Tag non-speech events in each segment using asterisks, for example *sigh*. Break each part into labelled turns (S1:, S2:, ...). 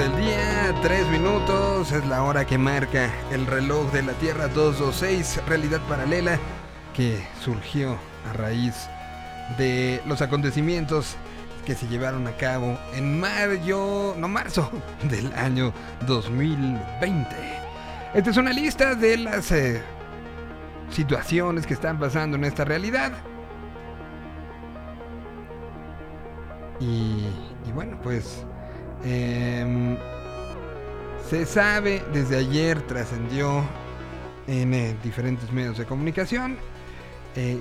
S1: del día, 3 minutos, es la hora que marca el reloj de la Tierra 226, realidad paralela que surgió a raíz de los acontecimientos que se llevaron a cabo en mayo, no marzo, *laughs* del año 2020. Esta es una lista de las eh, situaciones que están pasando en esta realidad. Y, y bueno, pues Em, se sabe, desde ayer trascendió en eh, diferentes medios de comunicación eh,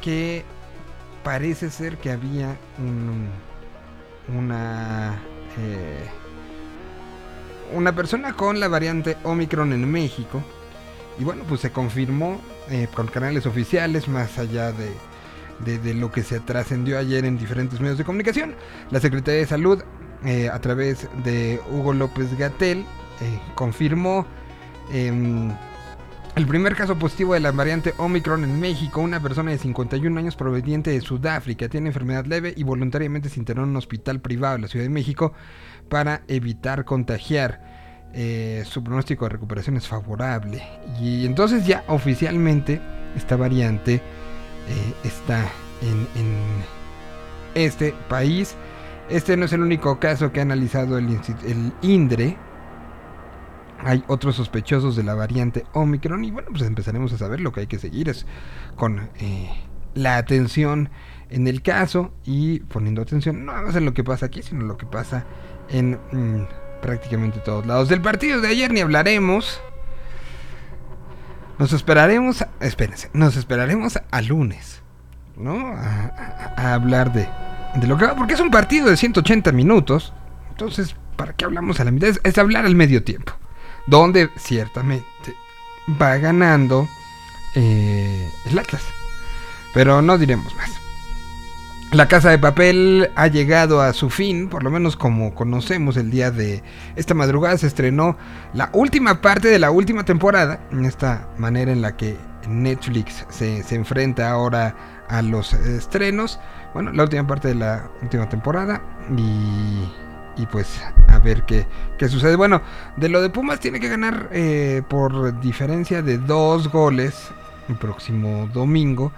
S1: que parece ser que había una eh, una persona con la variante Omicron en México. Y bueno pues se confirmó con canales oficiales más allá de, de lo que se trascendió ayer en diferentes medios de comunicación. La Secretaría de Salud eh, a través de Hugo López Gatel, eh, confirmó em, el primer caso positivo de la variante Omicron en México. Una persona de 51 años proveniente de Sudáfrica tiene enfermedad leve y voluntariamente se internó en un hospital privado en la Ciudad de México para evitar contagiar. Eh, su pronóstico de recuperación es favorable. Y entonces ya oficialmente esta variante está en este país. Este no es el único caso que ha analizado el, INDRE. Hay otros sospechosos de la variante Omicron y bueno, pues empezaremos a saber lo que hay que seguir es con eh, la atención en el caso y poniendo atención no más en lo que pasa aquí, sino lo que pasa en mm, prácticamente todos lados. Del partido de ayer ni hablaremos. Nos esperaremos, espérense, nos esperaremos a lunes, ¿no? a hablar de, de lo que porque es un partido de 180 minutos. Entonces, ¿para qué hablamos a la mitad? Es, hablar al medio tiempo. Donde ciertamente va ganando eh, el Atlas. Pero no diremos más. La Casa de Papel ha llegado a su fin, por lo menos como conocemos el día de esta madrugada se estrenó la última parte de la última temporada, en esta manera en la que Netflix se, se enfrenta ahora a los estrenos bueno, la última parte de la última temporada y, y pues a ver qué, qué, sucede. Bueno, de lo de Pumas tiene que ganar eh, por diferencia de dos goles el próximo domingo.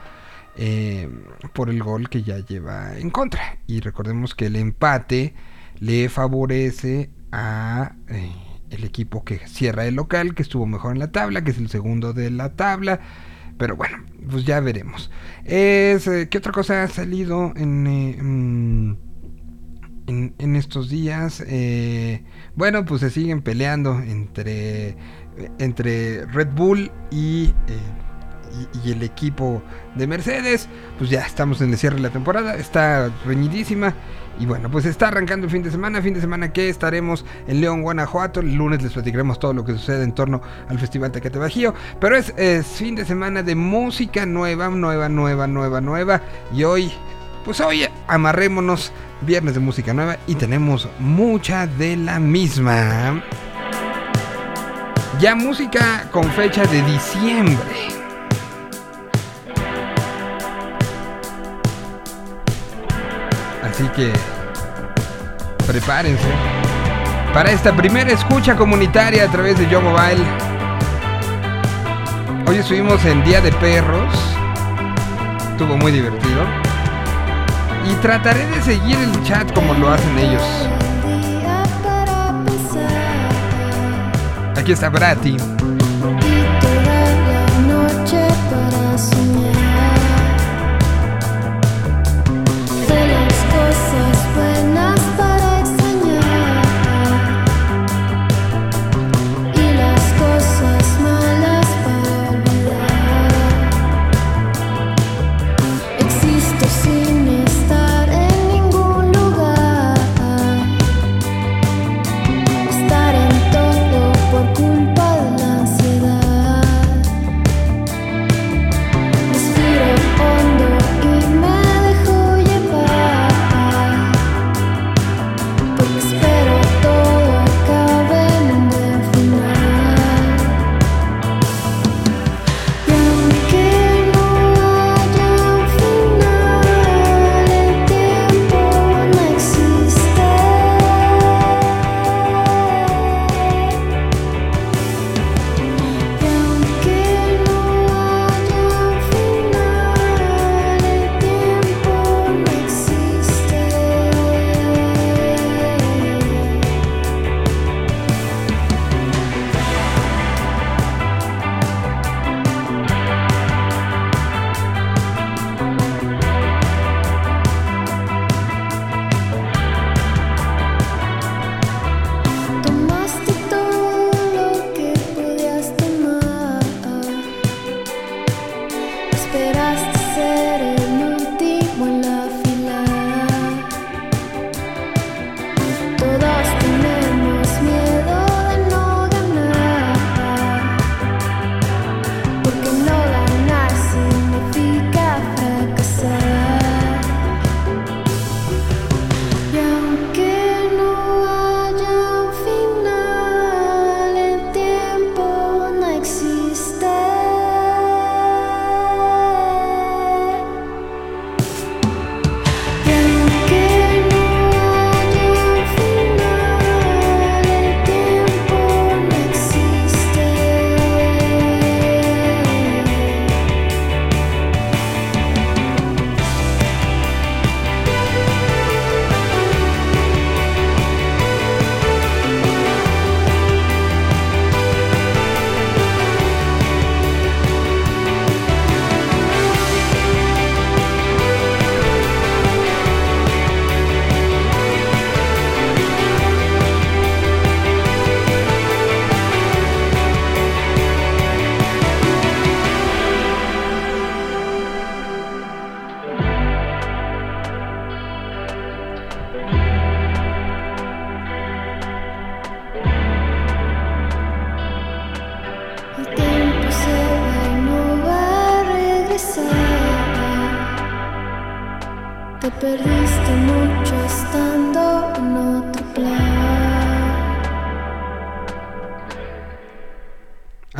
S1: Eh, por el gol que ya lleva en contra. Y recordemos que el empate le favorece a eh, el equipo que cierra el local, que estuvo mejor en la tabla, que es el segundo de la tabla. Pero bueno, pues ya veremos. Es, eh, ¿Qué otra cosa ha salido en, eh, mm, en, estos días? Eh, bueno, pues se siguen peleando entre, entre Red Bull y, y, y, el equipo de Mercedes. Pues ya estamos en el cierre de la temporada. Está reñidísima. Y bueno, pues está arrancando el fin de semana, fin de semana que estaremos en León, Guanajuato. El lunes les platicaremos todo lo que sucede en torno al Festival Tecate Bajío. Pero es, fin de semana de música nueva, nueva, nueva, nueva, nueva. Y hoy, pues hoy amarrémonos, viernes de música nueva y tenemos mucha de la misma. Ya música con fecha de diciembre. Así que prepárense para esta primera escucha comunitaria a través de Yo Mobile. Hoy estuvimos en Día de Perros. Estuvo muy divertido. Y trataré de seguir el chat como lo hacen ellos. Aquí está Brati.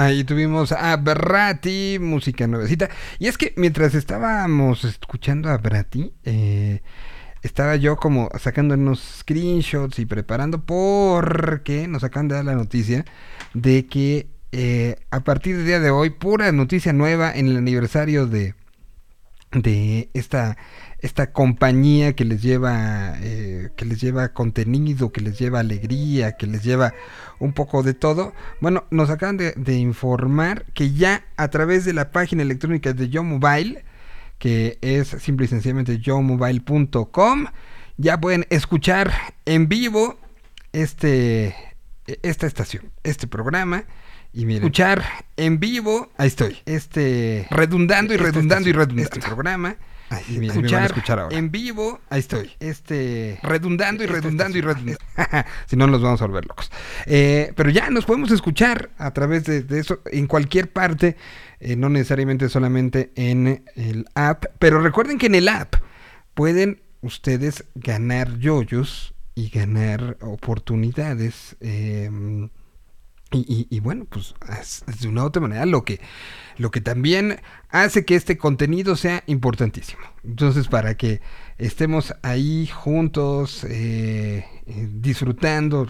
S1: Ahí tuvimos a Berrati, música nuevecita. Y es que mientras estábamos escuchando a Berrati, eh, estaba yo como sacando unos screenshots y preparando porque nos acaban de dar la noticia de que eh, a partir del día de hoy, pura noticia nueva en el aniversario de, de esta, esta compañía que les lleva eh, que les lleva contenido, que les lleva alegría, que les lleva un poco de todo. Bueno, nos acaban de, de informar que ya a través de la página electrónica de Yo Mobile, que es simple y sencillamente yomobile.com, ya pueden escuchar en vivo este esta estación, este programa. Y miren, escuchar en vivo, ahí estoy, este redundando y redundando y redundando
S2: este
S1: programa.
S2: Ahí me van a
S1: escuchar,
S2: escuchar ahora.
S1: en vivo, ahí estoy, este redundando y
S2: Esta
S1: redundando y
S2: estación.
S1: redundando. *laughs* si no, nos vamos a volver locos. Eh, pero ya nos podemos escuchar a través de, de eso en cualquier parte, eh, no necesariamente solamente en el app. Pero recuerden que en el app pueden ustedes ganar yoyos y ganar oportunidades. eh, y, y- y bueno, pues es, es de una u otra manera lo que, lo que también hace que este contenido sea importantísimo. Entonces, para que estemos ahí juntos, eh, eh, disfrutando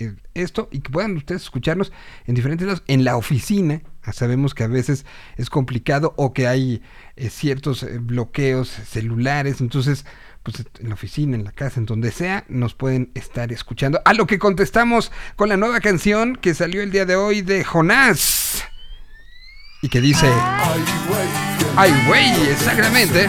S1: eh, esto y que puedan ustedes escucharnos en diferentes lados, en la oficina. ah, Sabemos que a veces es complicado o que hay eh, ciertos bloqueos celulares, entonces pues en la oficina, en la casa, en donde sea, nos pueden estar escuchando. A lo que contestamos con la nueva canción que salió el día de hoy de Jonás. Y que dice... Ay, güey, exactamente.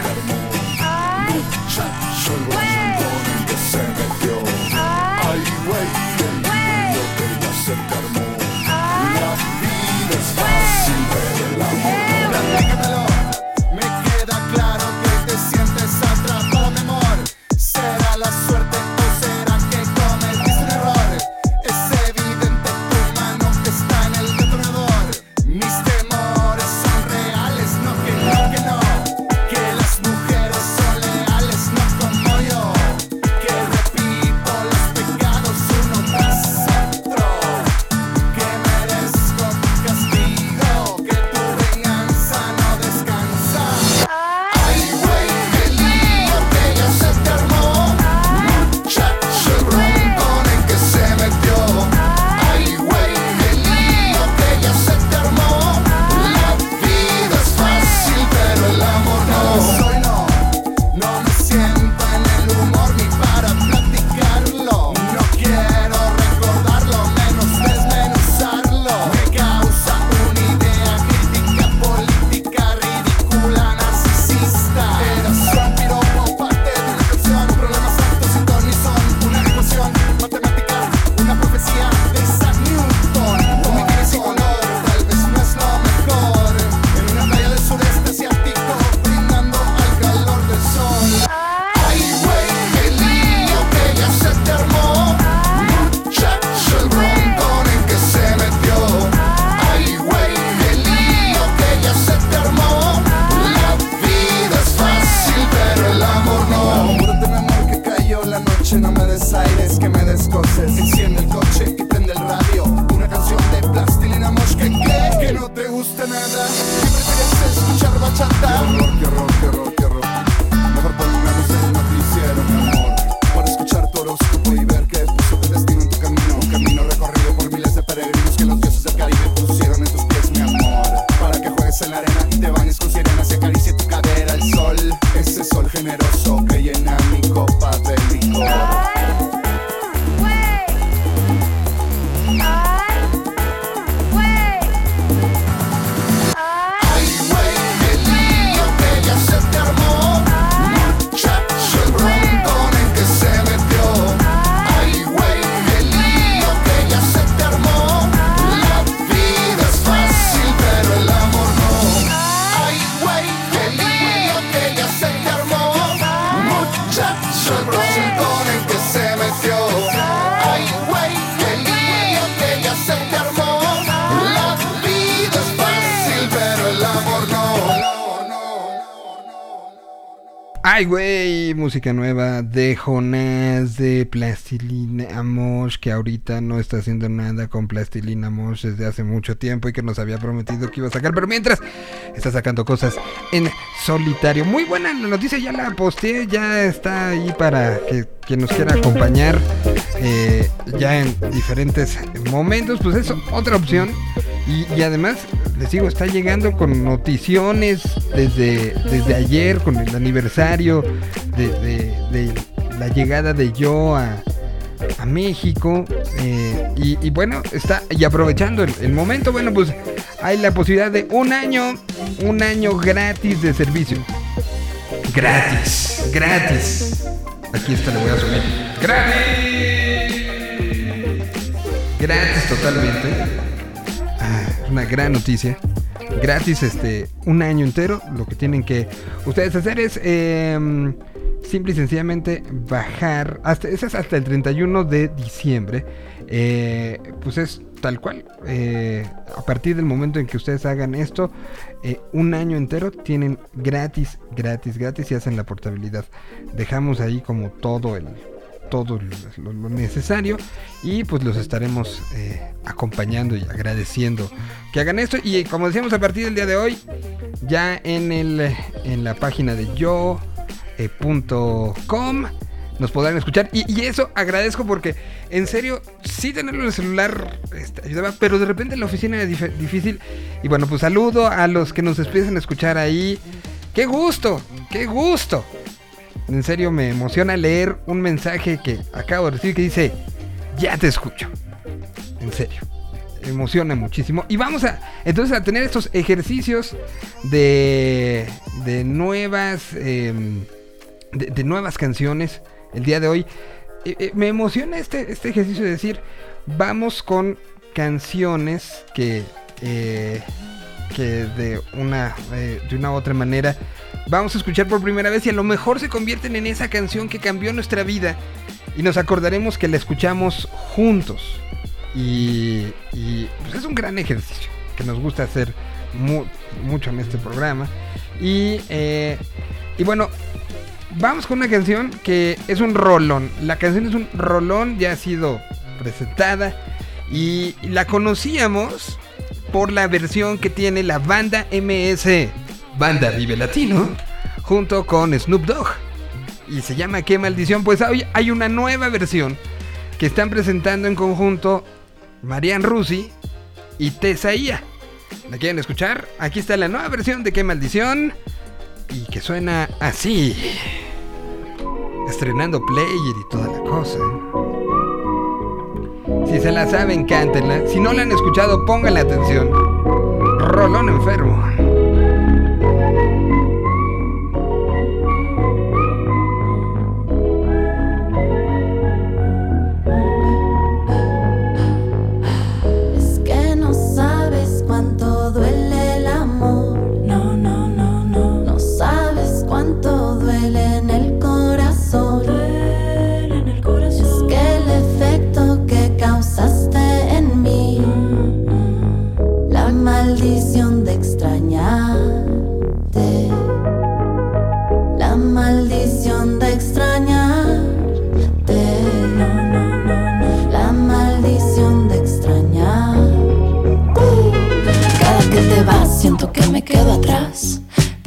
S3: aires que me descoces. Enciende el coche y prende el radio. Una canción de plastilina mosca que cree que no te gusta nada. Que prefieres escuchar bachata. Qué horror, qué
S1: horror Ay, música nueva de Jonás, de Plastilina Amosh, que ahorita no está haciendo nada con Plastilina Amosh desde hace mucho tiempo y que nos había prometido que iba a sacar, pero mientras está sacando cosas en solitario. Muy buena la noticia, ya la posteé, ya está ahí para que quien nos quiera acompañar eh, ya en diferentes momentos, pues es otra opción. Y, además, les digo, está llegando con noticiones desde, desde ayer, con el aniversario de, la llegada de yo a, a México. eh, y, y bueno, está y aprovechando el, el momento, bueno, pues hay la posibilidad de un año, un año gratis de servicio. Gratis, gratis. Aquí está, le voy a subir. Gratis. Gratis totalmente. Una gran noticia. Gratis este un año entero. Lo que tienen que ustedes hacer es em, simple y sencillamente bajar. Hasta, es hasta el 31 de diciembre. Eh, pues es tal cual. eh, a partir del momento en que ustedes hagan esto, eh, un año entero tienen gratis, gratis, gratis y hacen la portabilidad. Dejamos ahí como todo el todo lo, necesario y pues los estaremos eh, acompañando y agradeciendo que hagan esto. Y como decíamos a partir del día de hoy ya en el en la página de yo eh, nos podrán escuchar. Y, eso agradezco porque en serio sí tenerlo en el celular este, ayudaba pero de repente en la oficina era dif- difícil. Y bueno pues saludo a los que nos empiezan a escuchar ahí. Qué gusto qué gusto en serio me emociona leer un mensaje que acabo de recibir que dice, ya te escucho. En serio. Emociona muchísimo. Y vamos a entonces a tener estos ejercicios de, de nuevas em, de, nuevas canciones el día de hoy. Eh, eh, me emociona este, este ejercicio de decir, vamos con canciones que, eh, que de una, de una u otra manera vamos a escuchar por primera vez y a lo mejor se convierten en esa canción que cambió nuestra vida y nos acordaremos que la escuchamos juntos. Y, y, pues es un gran ejercicio que nos gusta hacer mu- mucho en este programa. Y, eh, y bueno, vamos con una canción que es un rolón. La canción es un rolón, ya ha sido presentada y la conocíamos por la versión que tiene la banda MS, Banda Vive Latino, junto con Snoop Dogg. Y se llama Qué maldición. Pues hoy hay una nueva versión que están presentando en conjunto Marian Rusi y Tesaía. ¿La quieren escuchar? Aquí está la nueva versión de Qué maldición y que suena así. Estrenando player y toda la cosa. Si se la saben, cántenla. Si no la han escuchado, pónganle atención. Rolón enfermo.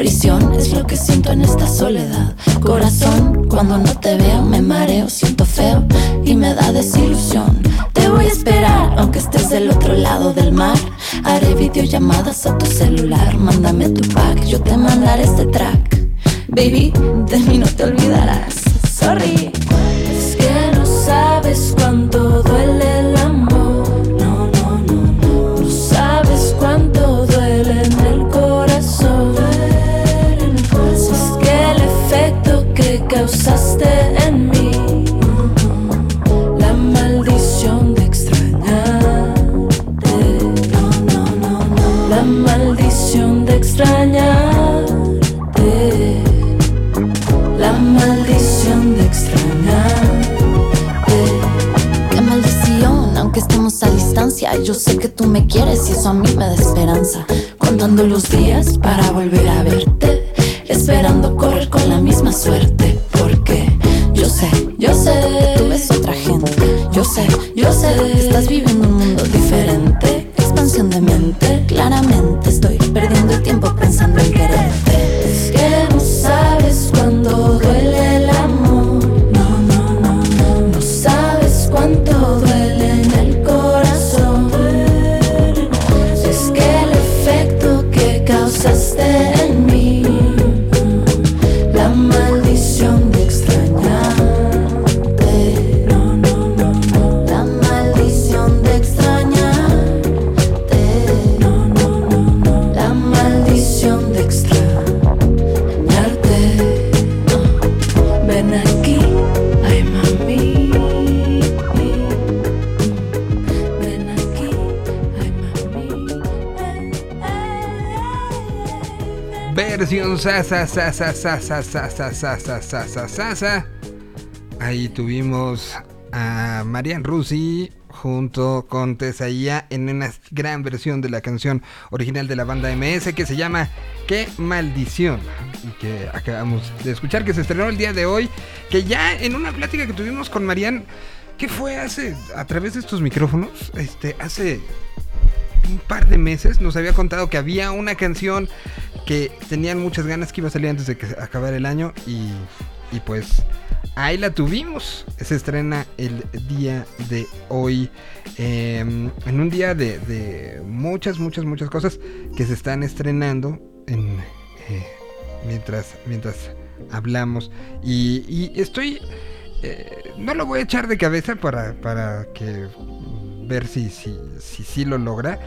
S4: Es lo que siento en esta soledad. Corazón, cuando no te veo me mareo, siento feo y me da desilusión. Te voy a esperar aunque estés del otro lado del mar. Haré videollamadas a tu celular, mándame tu pack, yo te mandaré este track. Baby, de mí no te olvidarás. Sorry. Es que no sabes sé que tú me quieres y eso a mí me da esperanza. Contando los días para volver a verte. esperando correr con la misma suerte. Porque yo sé, yo sé tú ves otra gente. Yo sé, yo sé estás viviendo un mundo
S1: Ahí tuvimos a Marian Rusi junto con Tesaía en una gran versión de la canción original de la banda MS que se llama Qué maldición y que acabamos de escuchar que se estrenó el día de hoy que ya en una plática que tuvimos con Marian que fue hace a través de estos micrófonos este hace un par de meses nos había contado que había una canción que tenían muchas ganas que iba a salir antes de que acabara el año y, y pues ahí la tuvimos. Se estrena el día de hoy. eh, en un día de, de muchas, muchas, muchas cosas que se están estrenando en, eh, mientras, mientras hablamos. Y, estoy... eh, no lo voy a echar de cabeza para, para que ver si si, si, si lo logra.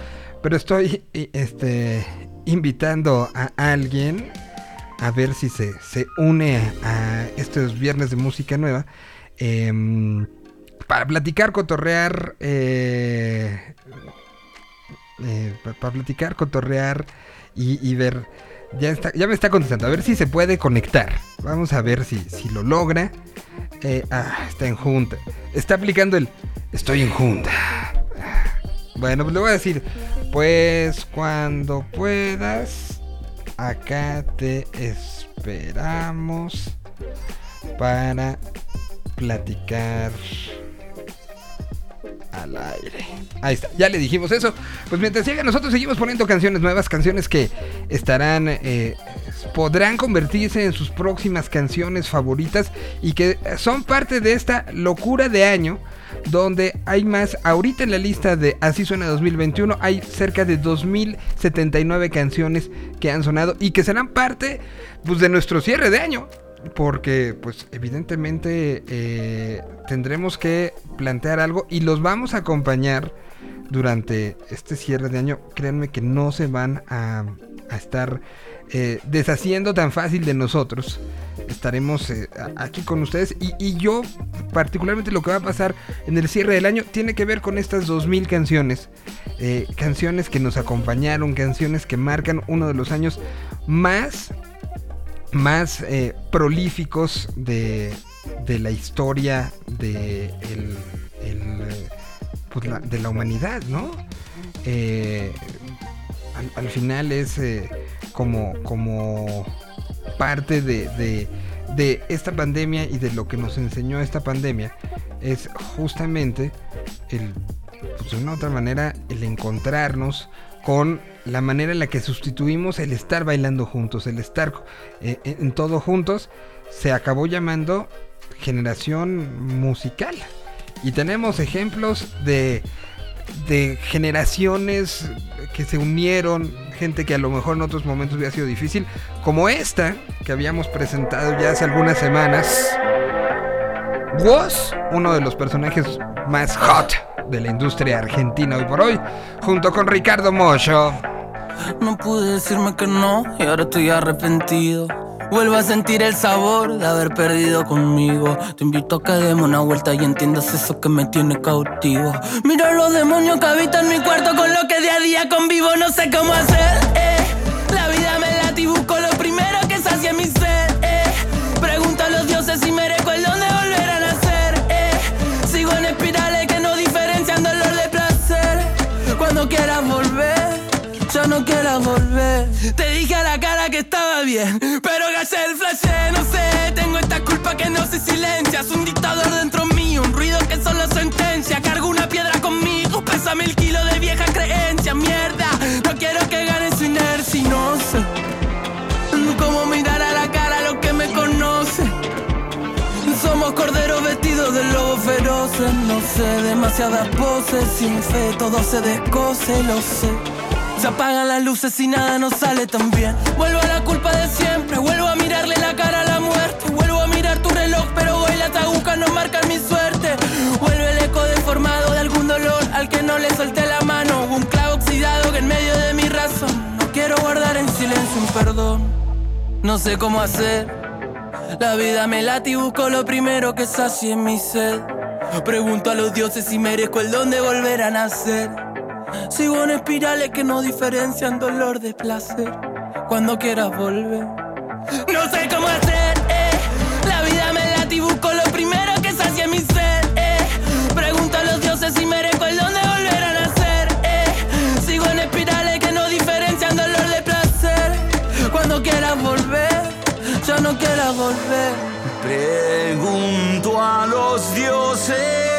S1: Pero estoy este, invitando a alguien a ver si se, se une a estos viernes de música nueva. em, para platicar, cotorrear. eh, eh, pa- para platicar, cotorrear y, y ver. Ya, está, ya me está contestando. A ver si se puede conectar. Vamos a ver si, si lo logra. Eh, ah, está en junta. Está aplicando el. Estoy en junta. Bueno, pues le voy a decir. Pues cuando puedas. Acá te esperamos. Para platicar al aire. Ahí está, ya le dijimos eso. Pues mientras llega, nosotros seguimos poniendo canciones nuevas, canciones que estarán, eh, podrán convertirse en sus próximas canciones favoritas y que son parte de esta locura de año. Donde hay más, ahorita en la lista de Así suena 2021, hay cerca de 2079 canciones que han sonado y que serán parte pues, de nuestro cierre de año porque pues evidentemente eh, tendremos que plantear algo y los vamos a acompañar durante este cierre de año. Créanme que no se van a, a estar eh, deshaciendo tan fácil de nosotros. Estaremos eh, aquí con ustedes y, yo particularmente lo que va a pasar en el cierre del año tiene que ver con estas 2000 canciones. Eh, canciones que nos acompañaron, canciones que marcan uno de los años más más prolíficos de, de la historia de, pues la, de la humanidad, ¿no? Al, al final es como, como parte de, de- esta pandemia y de lo que nos enseñó esta pandemia es justamente el, pues de una otra manera, el encontrarnos con la manera en la que sustituimos el estar bailando juntos, el estar eh, en todo juntos, se acabó llamando generación musical. Y tenemos ejemplos de, de generaciones que se unieron, gente que a lo mejor en otros momentos hubiera sido difícil, como esta que habíamos presentado ya hace algunas semanas. Woz, uno de los personajes más hot de la industria argentina hoy por hoy, junto con Ricardo Mocho.
S2: No pude decirme que no y ahora estoy arrepentido. Vuelvo a sentir el sabor de haber perdido conmigo. Te invito a que demos una vuelta y entiendas eso que me tiene cautivo. Mira los demonios que habitan mi cuarto con lo que día a día convivo. No sé cómo hacer. eh. La vida me late y pero gallé el flash, no sé. Tengo esta culpa que no se silencia. Es un dictador dentro mío, un ruido que solo sentencia. Cargo una piedra conmigo, pésame el kilo de vieja creencia. Mierda, no quiero que gane su inercia no sé cómo mirar a la cara a lo que me conoce. Somos corderos vestidos de lobos feroces, no sé, demasiadas poses, sin fe todo se descoce, lo sé. Se apagan las luces y nada nos sale tan bien. Vuelvo a la culpa de siempre, vuelvo a mirarle la cara a la muerte. Vuelvo a mirar tu reloj, pero hoy las agujas no marcan mi suerte. Vuelve el eco deformado de algún dolor al que no le solté la mano. Un clavo oxidado que en medio de mi razón. Quiero guardar en silencio un perdón. No sé cómo hacer. La vida me late y busco lo primero que sacie mi sed. Pregunto a los dioses si merezco el don de volver a nacer. Sigo en espirales que no diferencian dolor de placer. Cuando quieras volver. No sé cómo hacer, eh. La vida me late lo primero que sacie mi sed, eh. Pregunto a los dioses si merezco el don de volver a nacer, eh. Sigo en espirales que no diferencian dolor de placer. Cuando quieras volver, ya no quieras volver.
S5: Pregunto a los dioses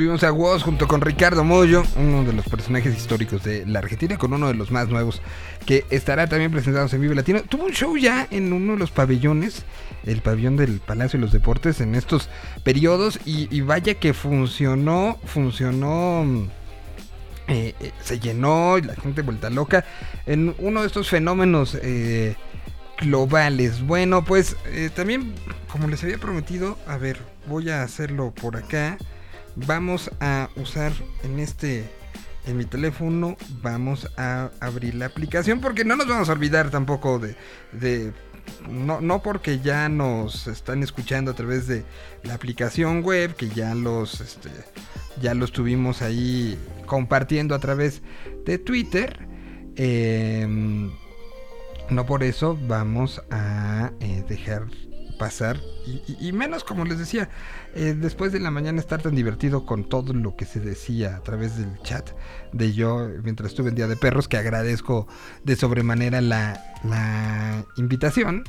S1: tuvimos a Woz junto con Ricardo Mollo, uno de los personajes históricos de la Argentina, con uno de los más nuevos, que estará también presentados en Vive Latino. Tuvo un show ya en uno de los pabellones, el pabellón del Palacio de los Deportes, en estos periodos, y, y vaya que funcionó, funcionó. mm, eh, eh, se llenó y la gente vuelta loca en uno de estos fenómenos eh, globales. Bueno, pues eh, también, como les había prometido, a ver, voy a hacerlo por acá. Vamos a usar en este, en mi teléfono, vamos a abrir la aplicación porque no nos vamos a olvidar tampoco de, de no, no porque ya nos están escuchando a través de la aplicación web, que ya los, este, ya los tuvimos ahí compartiendo a través de Twitter. em, no por eso vamos a eh, dejar pasar y, menos como les decía eh, después de la mañana estar tan divertido con todo lo que se decía a través del chat de yo mientras estuve en Día de Perros que agradezco de sobremanera la, la invitación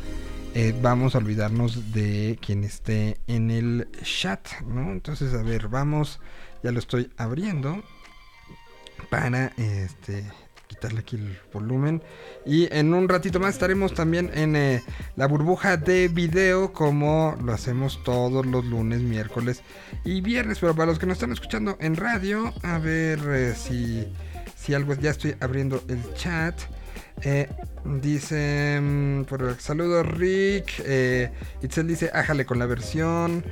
S1: eh, vamos a olvidarnos de quien esté en el chat ¿no? entonces a ver vamos ya lo estoy abriendo para este quitarle aquí el volumen y en un ratito más estaremos también en eh, la burbuja de video como lo hacemos todos los lunes, miércoles y viernes. Pero para los que nos están escuchando en radio, a ver eh, si, si algo ya estoy abriendo el chat. Eh, dice, mm, por saludos Rick. Eh, Itzel dice, ájale con la versión.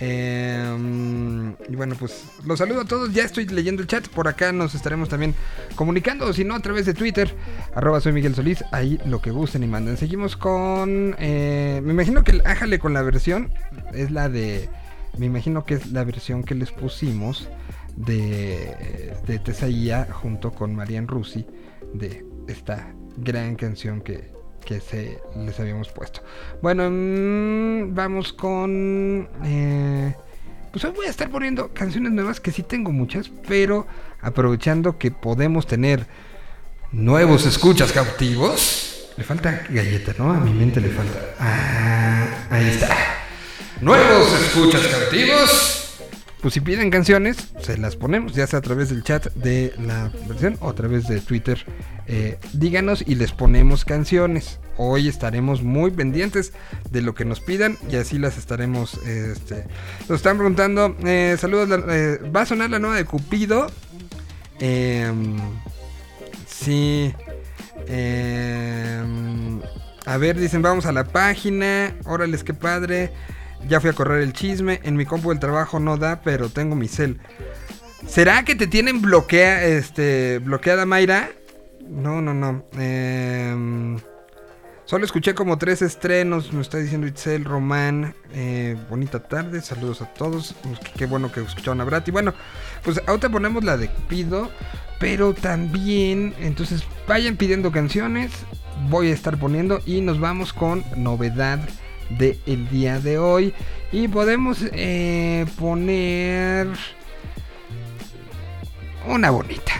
S1: Mm, y bueno, pues los saludo a todos. Ya estoy leyendo el chat. Por acá nos estaremos también comunicando. Si no, a través de Twitter. Arroba soy Miguel Solís. Ahí lo que gusten y manden. Seguimos con... eh, me imagino que el ájale con la versión es la de... Me imagino que es la versión que les pusimos de, de Tesaía junto con Marian Rusi de esta gran canción que, que se les habíamos puesto. Bueno, mm, vamos con... eh, pues hoy voy a estar poniendo canciones nuevas que sí tengo muchas, pero aprovechando que podemos tener nuevos escuchas cautivos. Le falta galleta, ¿no? A mi mente le falta. Ah, ahí está. Nuevos escuchas cautivos. Pues si piden canciones, se las ponemos, ya sea a través del chat de la versión o a través de Twitter. Eh, díganos y les ponemos canciones. Hoy estaremos muy pendientes de lo que nos pidan y así las estaremos. Este, nos están preguntando. eh, saludos, eh, ¿va a sonar la nueva de Cupido? Em, sí. Em, a ver, dicen, vamos a la página. Órales, qué padre. Ya fui a correr el chisme. En mi compu del trabajo no da, pero tengo mi cel. ¿Será que te tienen bloquea, este, bloqueada, Mayra? No, no, no. Em, solo escuché como tres estrenos. Me está diciendo Itzel Román. Eh, bonita tarde. Saludos a todos. Qué bueno que escucharon a Brat. Y bueno, pues ahorita ponemos la de Pido. Pero también, entonces vayan pidiendo canciones. Voy a estar poniendo. Y nos vamos con novedad del el día de hoy. Y podemos eh, poner una bonita.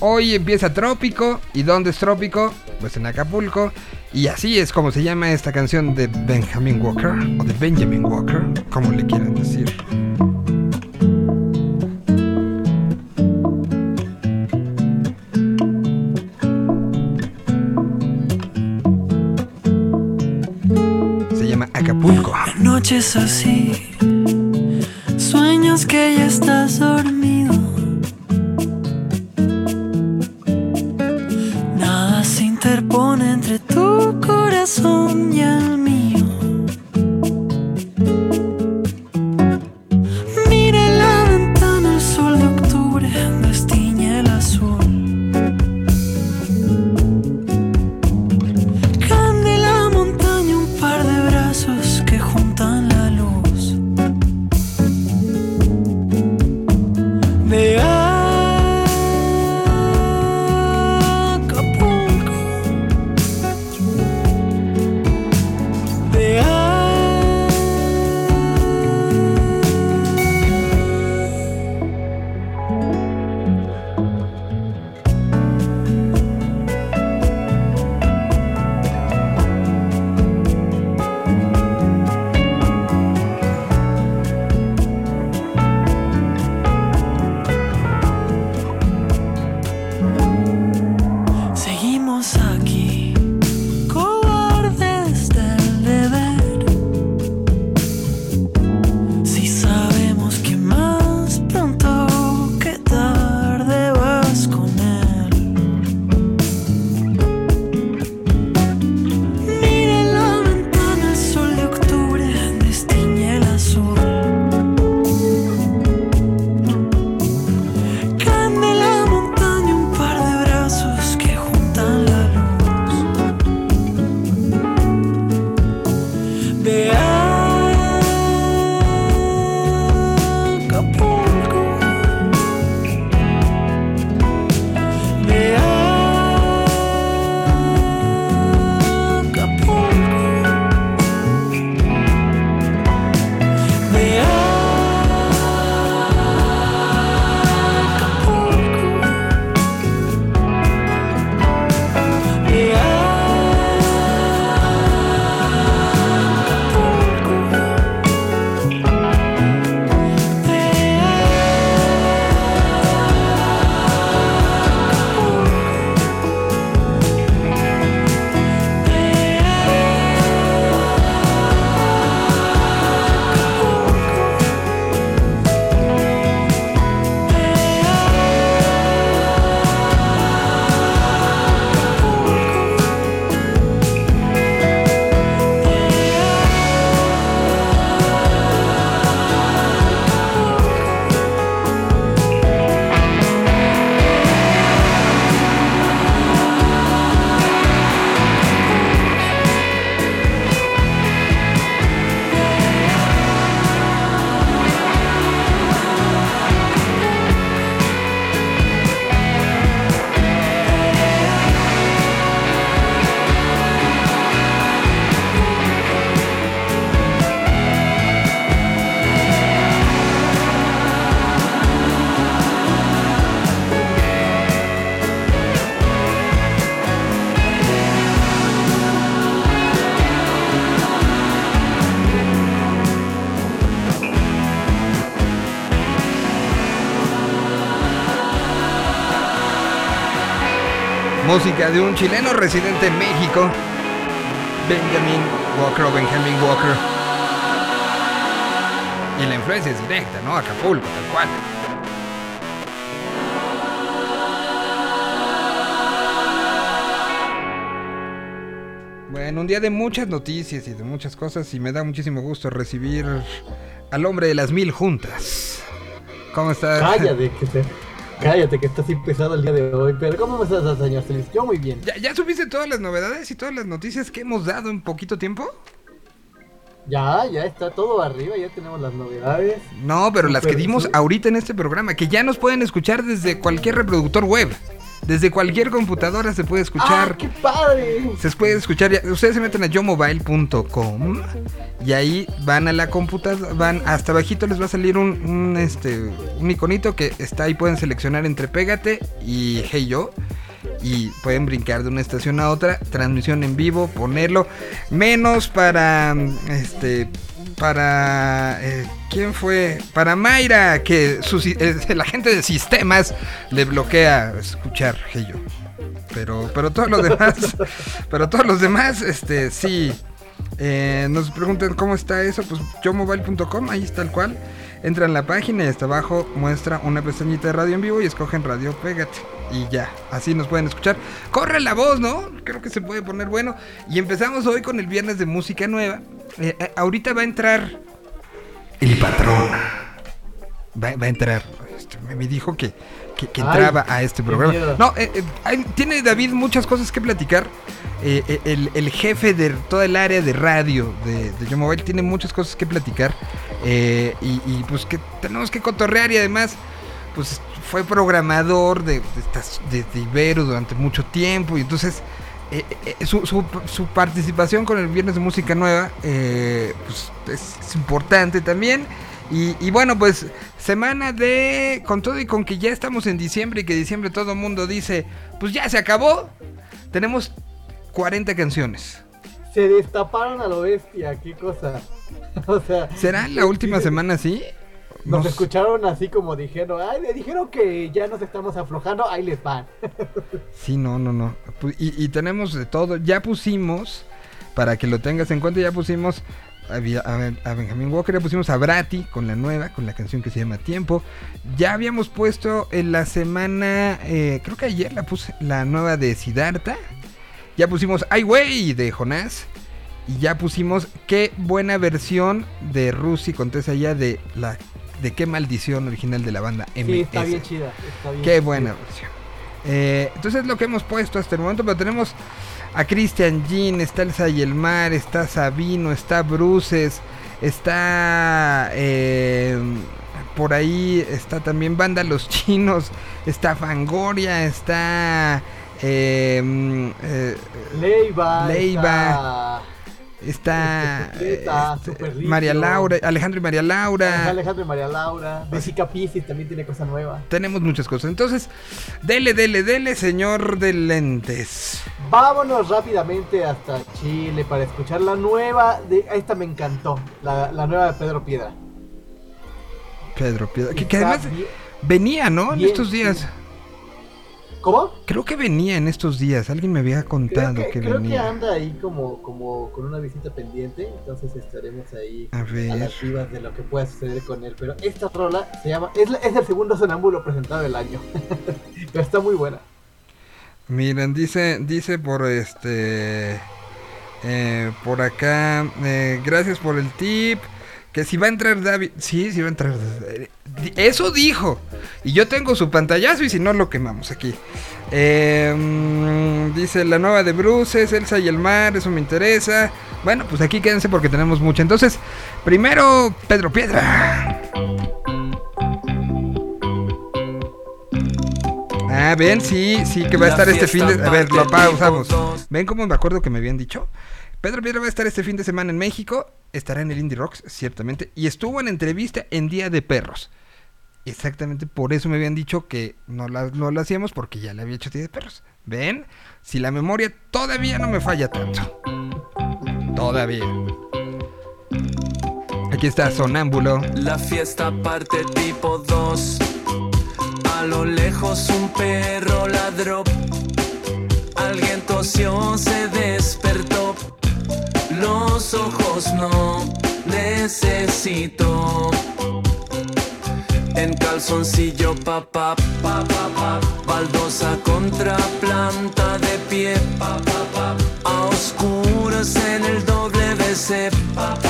S1: Hoy empieza Trópico. ¿Y dónde es Trópico? Pues en Acapulco. Y así es como se llama esta canción de Benjamin Walker. O de Benjamin Walker, como le quieran decir. Acapulco.
S6: Noches así, sueños que ya estás dormido. Nada se interpone entre tu corazón y el mío.
S1: Música de un chileno residente en México, Benjamin Walker o Benjamin Walker. Y la influencia es directa, ¿no? Acapulco, tal cual. Bueno, un día de muchas noticias y de muchas cosas y me da muchísimo gusto recibir al hombre de las mil juntas. ¿Cómo estás?
S7: Cállate, que te- cállate, que estás empezado el día de hoy. Pero ¿cómo estás, señor Celis? Yo muy bien.
S1: ¿Ya, ya supiste todas las novedades y todas las noticias que hemos dado en poquito tiempo?
S7: Ya, ya está todo arriba, ya tenemos las novedades.
S1: No, pero las que dimos ahorita en este programa, que ya nos pueden escuchar desde cualquier reproductor web. Desde cualquier computadora se puede escuchar.
S7: ¡Ah, qué padre!
S1: Se puede escuchar, ustedes se meten a yomobile.com y ahí van a la computadora, van hasta abajito les va a salir un, un, este un iconito que está ahí pueden seleccionar entre Pégate y Hey Yo y pueden brincar de una estación a otra, transmisión en vivo, ponerlo menos para este para eh, quién fue para Mayra que eh, *laughs* la gente de sistemas le bloquea escuchar Hey Yo. Pero pero todos los demás *laughs* pero todos los demás este sí. Eh, nos preguntan cómo está eso pues yomobile.com ahí está el cual. Entran a la página y hasta abajo muestra una pestañita de radio en vivo y escogen radio pégate y ya así nos pueden escuchar. Corre la voz no creo que se puede poner bueno. Y empezamos hoy con el viernes de música nueva. Eh, eh, ahorita va a entrar el patrón. Va, va a entrar. Este, me, dijo que que, que
S7: Ay,
S1: entraba a este programa. no eh, tiene David muchas cosas que platicar. El, el jefe de toda el área de radio de, de Yo Mobile tiene muchas cosas que platicar. y, y, pues que tenemos que cotorrear y además pues fue programador de, de, Ibero durante mucho tiempo y entonces eh, eh, su, su- su participación con el Viernes de Música Nueva eh, pues es, es importante también. Y, y bueno, pues semana de... Con todo y con que ya estamos en diciembre y que diciembre todo el mundo dice, pues ya se acabó. Tenemos 40 canciones.
S7: Se destaparon a lo bestia, qué cosa. *laughs* o sea,
S1: ¿Será la última semana así?
S7: Nos escucharon así como dijeron, ay, le dijeron que ya nos estamos aflojando, ahí les van. *laughs*
S1: Sí, no, no, no. Y, y tenemos de todo. Ya pusimos, para que lo tengas en cuenta, ya pusimos a, a- a Benjamin Walker, ya pusimos a Brati con la nueva, con la canción que se llama Tiempo. Ya habíamos puesto en la semana, eh, creo que ayer la puse, la nueva de Siddhartha. Ya pusimos Ay Wey de Jonás. Y ya pusimos qué buena versión de Rusi Contesa ya de la de qué maldición original de la banda MS.
S7: Sí, está bien chida. Está bien
S1: Qué buena versión. Eh, entonces es lo que hemos puesto hasta el momento, pero tenemos a Christian Jean, está Elsa y el Mar, está Sabino, está Bruces, está eh, por ahí, está también Banda Los Chinos, está Fangoria, está eh, mm, eh,
S7: Leiva.
S1: Leiva.
S7: está
S1: está *laughs*
S7: Zeta,
S1: este. María Laura, Alejandro y María Laura.
S7: Alejandro y María Laura. Bessica Piscis también tiene cosa nueva.
S1: Tenemos muchas cosas. Entonces, dele, dele, dele, señor de lentes.
S7: Vámonos rápidamente hasta Chile para escuchar la nueva. De, esta me encantó. La, la nueva de Pedro Piedra.
S1: Pedro Piedra. Que, que
S7: Está
S1: además
S7: bien-
S1: venía, ¿no? En estos días.
S7: sí. ¿Cómo?
S1: Creo que venía en estos días. Alguien me había
S7: Creo
S1: contado
S7: que,
S1: que,
S7: creo que
S1: venía.
S7: anda ahí como, como con una visita pendiente. Entonces estaremos ahí
S1: A
S7: a
S1: ver.
S7: las vivas de lo que pueda suceder con él. Pero esta rola se llama. Es, la- es el segundo sonámbulo presentado del año. *laughs* pero está muy buena.
S1: Miren, dice, dice por este. eh, por acá. eh, gracias por el tip. Que si va a entrar David. Sí, sí va a entrar. eh, Eso dijo. Y yo tengo su pantallazo y si no lo quemamos aquí. Eh, mm, dice la nueva de Bruces, Elsa y el mar, eso me interesa. Bueno, pues aquí quédense porque tenemos mucho. Entonces, primero Pedro Piedra. Ah, ven, sí, sí, que va a estar este fin de... A ver, lo pausamos. ¿Ven cómo me acuerdo que me habían dicho? Pedro Piedra va a estar este fin de semana en México, estará en el Indie Rocks, ciertamente, y estuvo en entrevista en Día de Perros. Exactamente por eso me habían dicho que no la, no la hacíamos porque ya le había hecho Día de Perros. ¿Ven? Si la memoria todavía no me falla tanto. Todavía. Aquí está Sonámbulo.
S5: La fiesta parte tipo 2. A lo lejos un perro ladró. Alguien tosió, se despertó. Los ojos no necesito. En calzoncillo, papá, pa, pa, pa, baldosa contra planta de pie, a oscuras en el WC,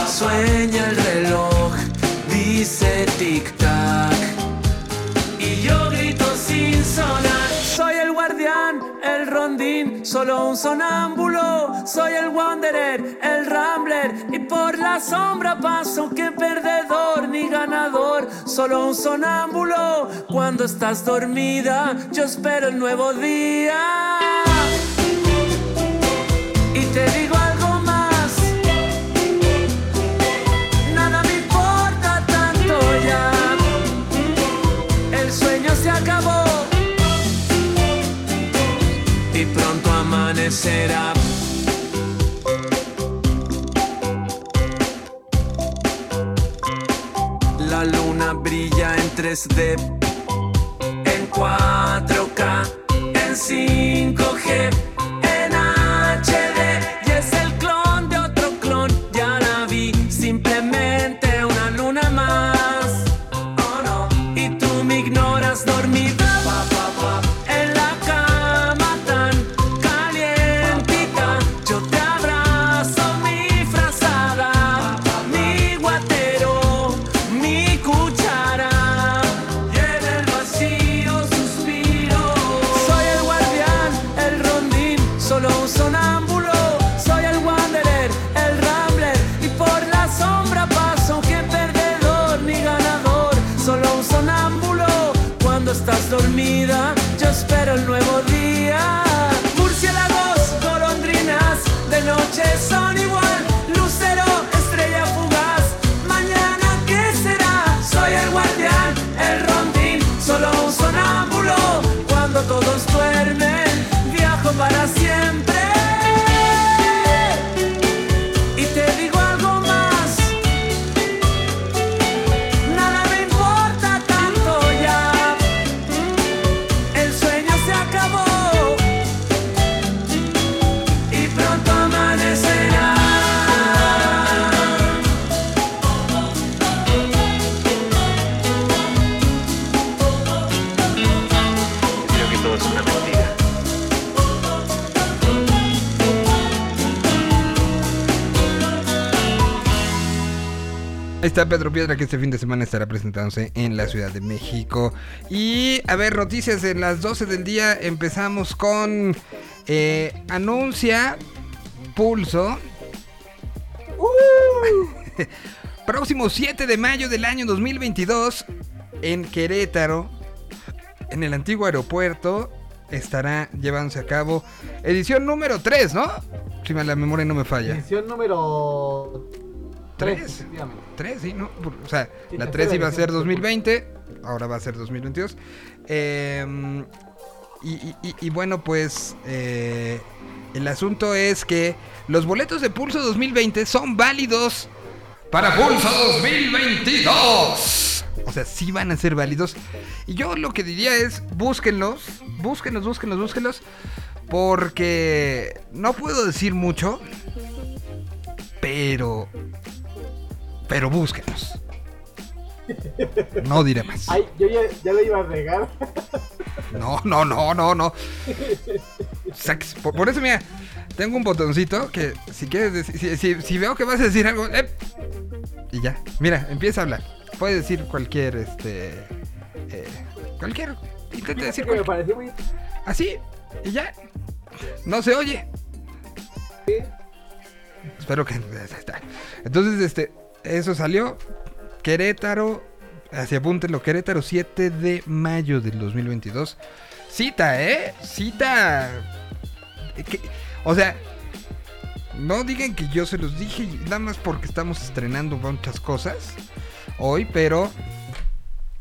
S5: sueña el reloj, dice tic tac, y yo grito sin sonar. El rondín, solo un sonámbulo. Soy el wanderer, el rambler. Y por la sombra paso que perdedor ni ganador. Solo un sonámbulo. Cuando estás dormida, yo espero el nuevo día. Y te digo amanecerá. La luna brilla en 3D, en 4K, en 5G, en HD.
S1: está Pedro Piedra que este fin de semana estará presentándose en la Ciudad de México. Y a ver, noticias en las 12 del día. Empezamos con eh, anuncia Pulso. *laughs* Próximo 7 de mayo del año 2022 en Querétaro, en el antiguo aeropuerto, estará llevándose a cabo edición número 3, ¿no? Si la memoria no me falla.
S7: Edición número 3. 3.
S1: 3, sí, ¿no? O sea,
S7: Sí,
S1: la
S7: tercera
S1: 3 iba a ser
S7: edición.
S1: 2020, ahora va a ser 2022. Eh, y, y- y- y bueno, pues eh, el asunto es que los boletos de Pulso 2020 son válidos para Pulso 2022. O sea, sí van a ser válidos. Y yo lo que diría es, búsquenlos, búsquenlos, búsquenlos, búsquenlos. Porque no puedo decir mucho, pero pero búsquenos. No diré más.
S7: Ay, yo ya, ya le iba a regar.
S1: No, no, no, no, no. Sax- Por, por eso, mira, tengo un botoncito que si quieres decir, si, si- si veo que vas a decir algo, y ya, mira, empieza a hablar. Puedes decir cualquier, este, eh, cualquier, intenta decir
S7: que me
S1: cualquier,
S7: pareció muy.
S1: así, y ya. No se oye. Espero que, está. Entonces, este, eso salió. Querétaro, así apúntenlo, Querétaro 7 de mayo del 2022. Cita, ¿eh? Cita. o sea, no digan que yo se los dije, nada más porque estamos estrenando muchas cosas hoy, pero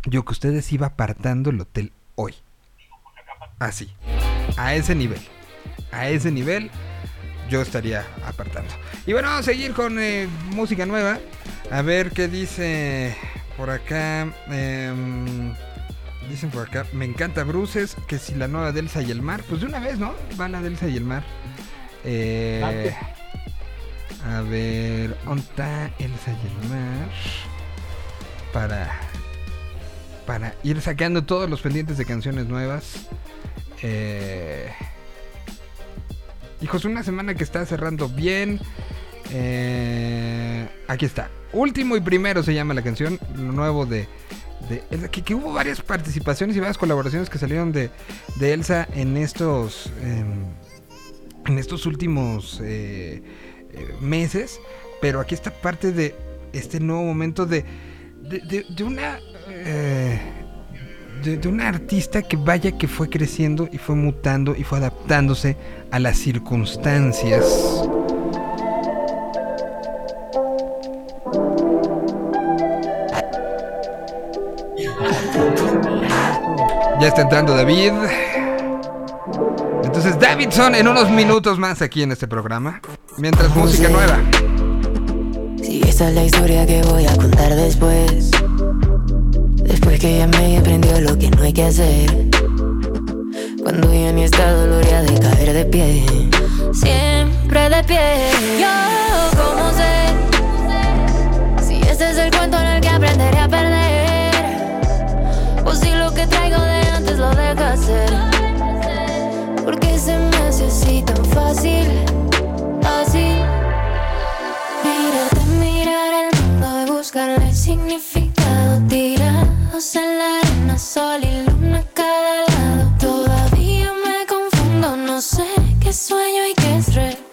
S1: yo que ustedes iba apartando el hotel hoy. Así, a ese nivel. A ese nivel yo estaría apartando. Y bueno, vamos a seguir con eh, música nueva. A ver qué dice por acá. Em, Dicen por acá, me encanta Bruces, que si la nueva Delsa y el mar. Pues de una vez, ¿no? Va la Delsa y el mar. Eh, a ver, ¿dónde está Elsa y el mar? Para, para ir saqueando todos los pendientes de canciones nuevas. Eh, hijos, una semana que está cerrando bien. Eh, aquí está. Último y primero se llama la canción. Lo nuevo de. de que, hubo varias participaciones y varias colaboraciones que salieron de, Elsa en estos. em, en estos últimos eh, eh, meses. Pero aquí está parte de este nuevo momento de. de, una. eh, de una artista que vaya que fue creciendo y fue mutando y fue adaptándose a las circunstancias. Ya está entrando David. Entonces Davidson en unos minutos más aquí en este programa. Mientras música nueva.
S4: Si esa es la historia que voy a contar después. Después que ya me aprendió lo que no hay que hacer. Cuando ya ni está doloría de caer de pie. Siempre de pie. Yo, ¿cómo sé? Si este es el cuento en el que aprenderé a perder. O si lo que traigo de antes lo dejo hacer. Porque se me hace así tan fácil. Así. Mirarte, mirar el mundo y buscarle significado. Tirados en la arena, sol y luna a cada lado. Todavía me confundo, no sé qué sueño y qué es real.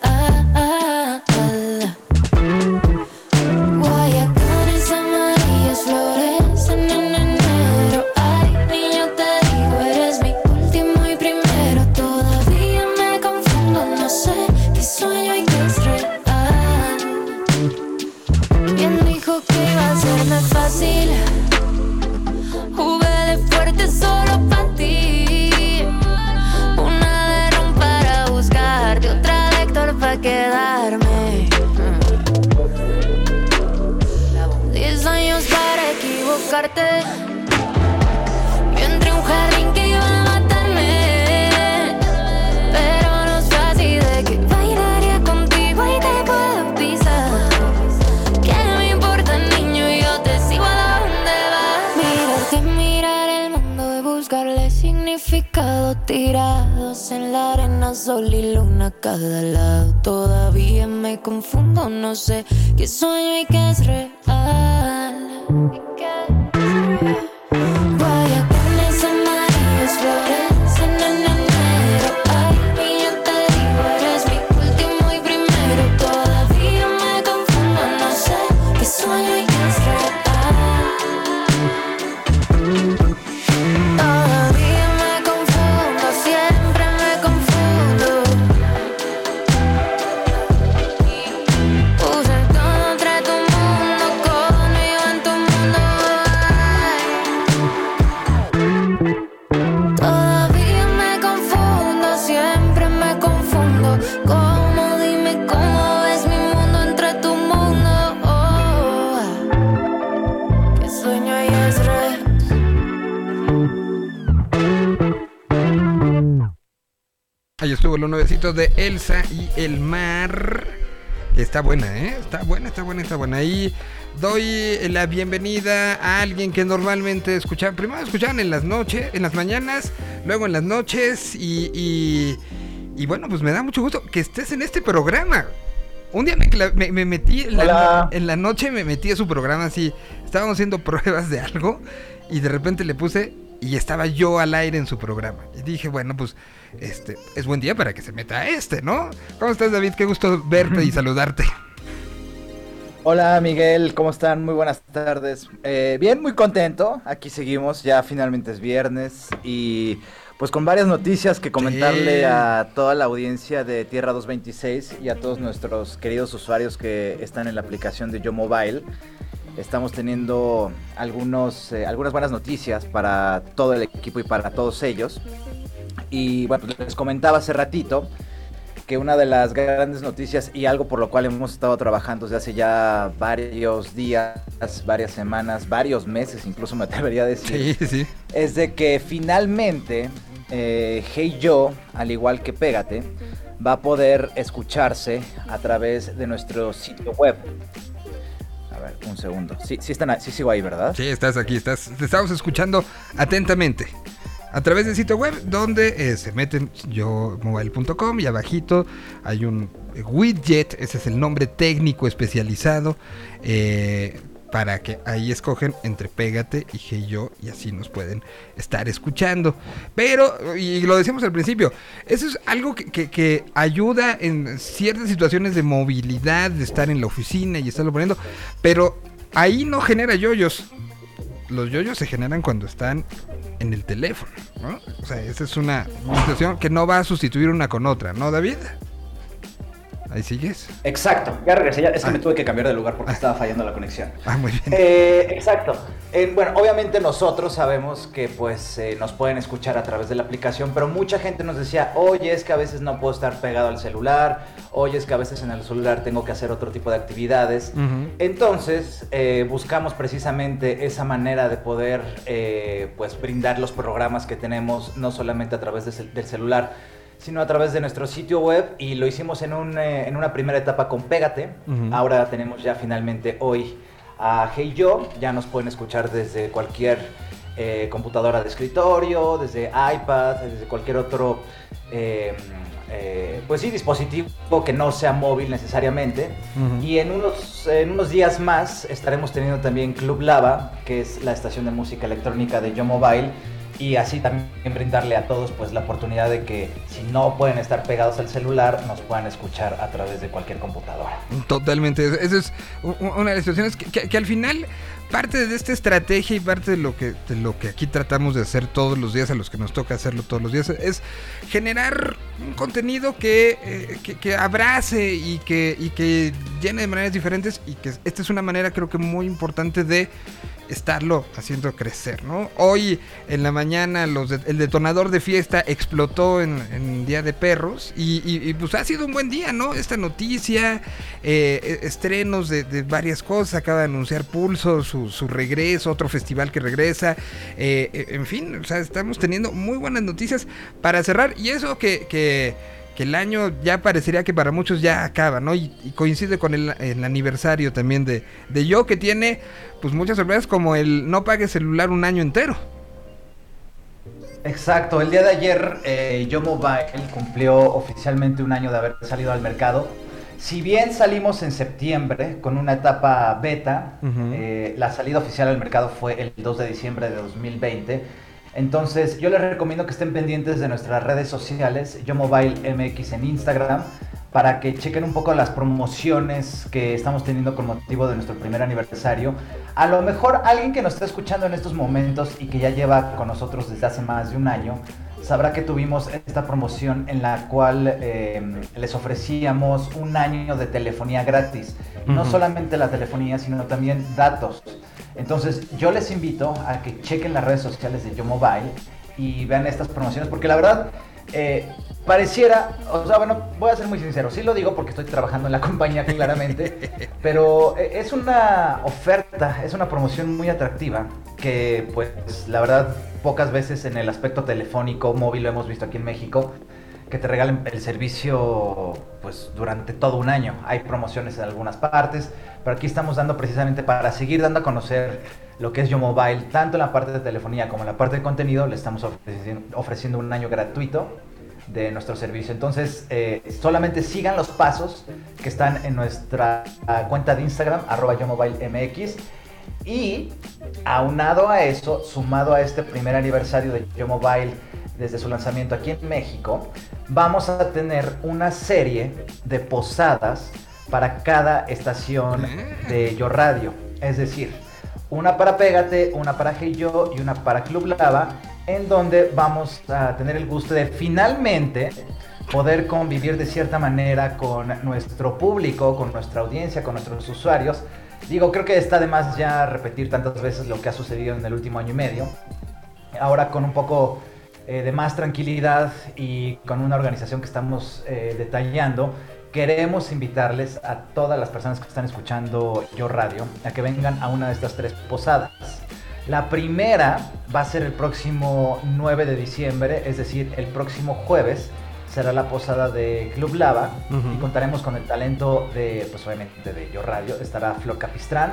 S4: Serme fácil? Jugué de fuerte solo para ti. Una de ron para buscarte, otra de para quedarme. Diez años para equivocarte. Sol y luna a cada lado. Todavía me confundo, no sé qué sueño y qué es real.
S1: De Elsa y el mar. Está buena, ¿eh? Está buena, está buena, está buena. Ahí doy la bienvenida a alguien que normalmente escuchaban. Primero escuchaban en las noches, en las mañanas, luego en las noches. Y, y, y bueno, pues me da mucho gusto que estés en este programa. Un día me, cla- me- me metí en la, en la noche, me metí a su programa así. Estábamos haciendo *laughs* pruebas de algo y de repente le puse y estaba yo al aire en su programa. Y dije, bueno, pues este es buen día para que se meta a este, ¿no? ¿Cómo estás, David? Qué gusto verte y *laughs* saludarte.
S8: Hola Miguel, ¿cómo están? Muy buenas tardes. Eh, bien, muy contento. Aquí seguimos, ya finalmente es viernes y pues con varias noticias que comentarle
S1: Sí.
S8: a toda la audiencia de Tierra 226 y a todos nuestros queridos usuarios que están en la aplicación de Yo Mobile. Estamos teniendo algunos, eh, algunas buenas noticias para todo el equipo y para todos ellos. Y bueno, pues les comentaba hace ratito que una de las grandes noticias y algo por lo cual hemos estado trabajando desde hace ya varios días, varias semanas, varios meses, incluso me atrevería a decir,
S1: Sí, sí.
S8: es de que finalmente eh, Hey Yo, al igual que Pégate, va a poder escucharse a través de nuestro sitio web. A ver, un segundo. Sí, sí, están, sí sigo ahí, ¿verdad?
S1: Sí, estás aquí, estás, te estamos escuchando atentamente. A través del sitio web donde eh, se meten yo mobile.com y abajito hay un widget, ese es el nombre técnico especializado eh, para que ahí escogen entre Pégate y Hey Yo y así nos pueden estar escuchando. Pero, y lo decíamos al principio, eso es algo que, ayuda en ciertas situaciones de movilidad, de estar en la oficina y estarlo poniendo, pero ahí no genera yoyos los yoyos se generan cuando están en el teléfono, ¿no? O sea, esa es una situación que no va a sustituir una con otra, ¿no, David? Ahí sigues.
S8: Exacto, ya regresé, ya, es que
S1: Ah.
S8: me tuve que cambiar de lugar porque estaba fallando la conexión.
S1: Ah, muy bien.
S8: Eh, exacto. Eh, bueno, obviamente nosotros sabemos que pues eh, nos pueden escuchar a través de la aplicación, pero mucha gente nos decía, oye, es que a veces no puedo estar pegado al celular, oye, es que a veces en el celular tengo que hacer otro tipo de actividades. Entonces, eh, buscamos precisamente esa manera de poder pues brindar los programas que tenemos, no solamente a través de cel- del celular, sino a través de nuestro sitio web y lo hicimos en, un, eh, en una primera etapa con Pégate. Ahora tenemos ya finalmente hoy a Hey Yo, ya nos pueden escuchar desde cualquier eh, computadora de escritorio, desde iPad, desde cualquier otro... eh, eh, pues sí, dispositivo que no sea móvil necesariamente. Y en unos, en unos días más estaremos teniendo también Club Lava, que es la estación de música electrónica de Yo Mobile. Y así también brindarle a todos pues la oportunidad de que si no pueden estar pegados al celular, nos puedan escuchar a través de cualquier computadora.
S1: Totalmente. Esa es una de las situaciones que, al final parte de esta estrategia y parte de lo que lo que aquí tratamos de hacer todos los días, a los que nos toca hacerlo todos los días, es generar un contenido que, eh, que, que abrace y que, y que llene de maneras diferentes y que esta es una manera creo que muy importante de estarlo haciendo crecer, ¿no? Hoy en la mañana los de- el detonador de fiesta explotó en, en Día de Perros y, pues ha sido un buen día, ¿no? Esta noticia, eh, eh, estrenos de, varias cosas, acaba de anunciar Pulso, su, su regreso, otro festival que regresa, eh, eh, en fin, o sea, estamos teniendo muy buenas noticias para cerrar y eso que... que que el año ya parecería que para muchos ya acaba, ¿no? Y, y coincide con el, el aniversario también de, de Yo, que tiene pues muchas sorpresas como el no pague celular un año entero.
S8: Exacto, el día de ayer eh, Yo Mobile cumplió oficialmente un año de haber salido al mercado. Si bien salimos en septiembre con una etapa beta, eh, la salida oficial al mercado fue el 2 de diciembre de 2020. Entonces yo les recomiendo que estén pendientes de nuestras redes sociales, Yo Mobile MX en Instagram, para que chequen un poco las promociones que estamos teniendo con motivo de nuestro primer aniversario. A lo mejor alguien que nos está escuchando en estos momentos y que ya lleva con nosotros desde hace más de un año, sabrá que tuvimos esta promoción en la cual eh, les ofrecíamos un año de telefonía gratis. No solamente la telefonía, sino también datos. Entonces yo les invito a que chequen las redes sociales de Yo Mobile y vean estas promociones, porque la verdad eh, pareciera, o sea, bueno, voy a ser muy sincero, sí lo digo porque estoy trabajando en la *laughs* compañía claramente, pero eh, es una oferta, es una promoción muy atractiva que pues la verdad pocas veces en el aspecto telefónico móvil lo hemos visto aquí en México que te regalen el servicio pues durante todo un año. Hay promociones en algunas partes, pero aquí estamos dando precisamente para seguir dando a conocer lo que es Yo Mobile, tanto en la parte de telefonía como en la parte de contenido, le estamos ofreciendo, un año gratuito de nuestro servicio. Entonces, eh, solamente sigan los pasos que están en nuestra cuenta de Instagram, arroba Yo Mobile MX. Y aunado a eso, sumado a este primer aniversario de Yo Mobile desde su lanzamiento aquí en México, vamos a tener una serie de posadas para cada estación de Yo Radio. Es decir, una para Pégate, una para Hey Yo y una para Club Lava, en donde vamos a tener el gusto de finalmente poder convivir de cierta manera con nuestro público, con nuestra audiencia, con nuestros usuarios. Digo, creo que está de más ya repetir tantas veces lo que ha sucedido en el último año y medio. Ahora con un poco eh, de más tranquilidad y con una organización que estamos eh, detallando, queremos invitarles a todas las personas que están escuchando Yo Radio a que vengan a una de estas tres posadas. La primera va a ser el próximo 9 de diciembre, es decir, el próximo jueves será la posada de Club Lava y contaremos con el talento de, pues obviamente de Yo Radio. Estará Flor Capistrán,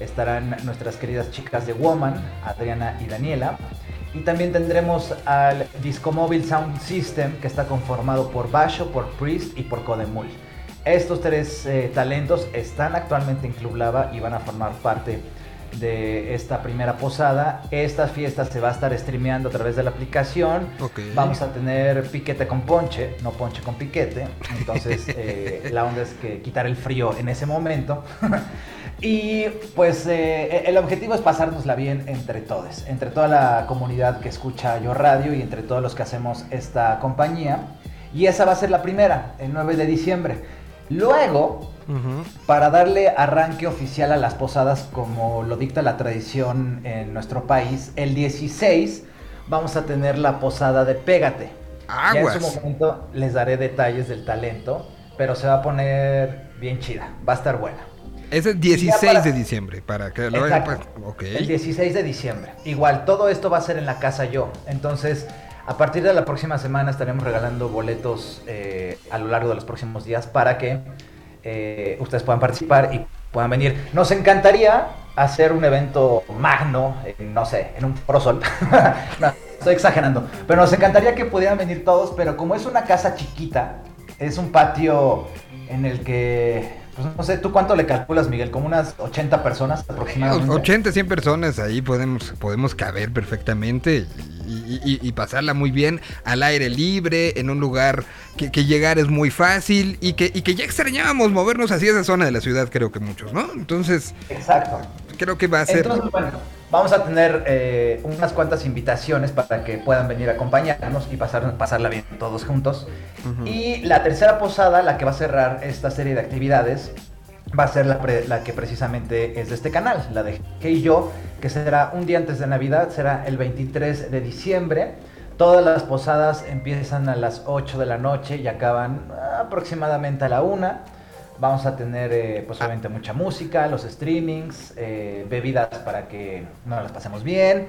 S8: estarán nuestras queridas chicas de Woman, Adriana y Daniela. Y también tendremos al Discomóvil Sound System, que está conformado por Basho, por Priest y por Codemul. Estos tres eh, talentos están actualmente en Club Lava y van a formar parte de esta primera posada. Esta fiesta se va a estar streameando a través de la aplicación. Vamos a tener piquete con ponche, no ponche con piquete. Entonces, *laughs* eh, la onda es que quitar el frío en ese momento. *laughs* y pues eh, el objetivo es pasárnosla bien entre todos, entre toda la comunidad que escucha Yo Radio y entre todos los que hacemos esta compañía. Y esa va a ser la primera, el 9 de diciembre. Luego, para darle arranque oficial a las posadas como lo dicta la tradición en nuestro país, el 16 vamos a tener la posada de Pégate. Ya en
S1: Aguas.
S8: su momento les daré detalles del talento, pero se va a poner bien chida, va a estar buena.
S1: Es el
S8: Y ya
S1: 16
S8: para-
S1: de diciembre, para que lo
S8: Exacto.
S1: Ok.
S8: El 16 de diciembre. Igual, todo esto va a ser en la casa yo. Entonces, a partir de la próxima semana estaremos regalando boletos eh, a lo largo de los próximos días para que eh, ustedes puedan participar y puedan venir. Nos encantaría hacer un evento magno, en, no sé, en un Foro Sol. *laughs* No, estoy exagerando. Pero nos encantaría que pudieran venir todos, pero como es una casa chiquita, es un patio en el que, pues no sé, ¿tú cuánto le calculas, Miguel? Como unas 80 personas aproximadamente.
S1: 80, 100 personas ahí podemos, podemos caber perfectamente y, y- y pasarla muy bien al aire libre, en un lugar que, que llegar es muy fácil y que, y que ya extrañábamos movernos hacia esa zona de la ciudad, creo que muchos, ¿no? Entonces,
S8: Exacto.
S1: creo que va a ser...
S8: Entonces, bueno, vamos a tener eh, unas cuantas invitaciones para que puedan venir a acompañarnos y pasar, pasarla bien todos juntos. Y la tercera posada, la que va a cerrar esta serie de actividades, va a ser la, pre- la que precisamente es de este canal, la de Que y Yo, que será un día antes de Navidad, será el 23 de diciembre. Todas las posadas empiezan a las 8 de la noche y acaban aproximadamente a la 1. Vamos a tener, eh, pues obviamente, mucha música, los streamings, eh, bebidas para que nos las pasemos bien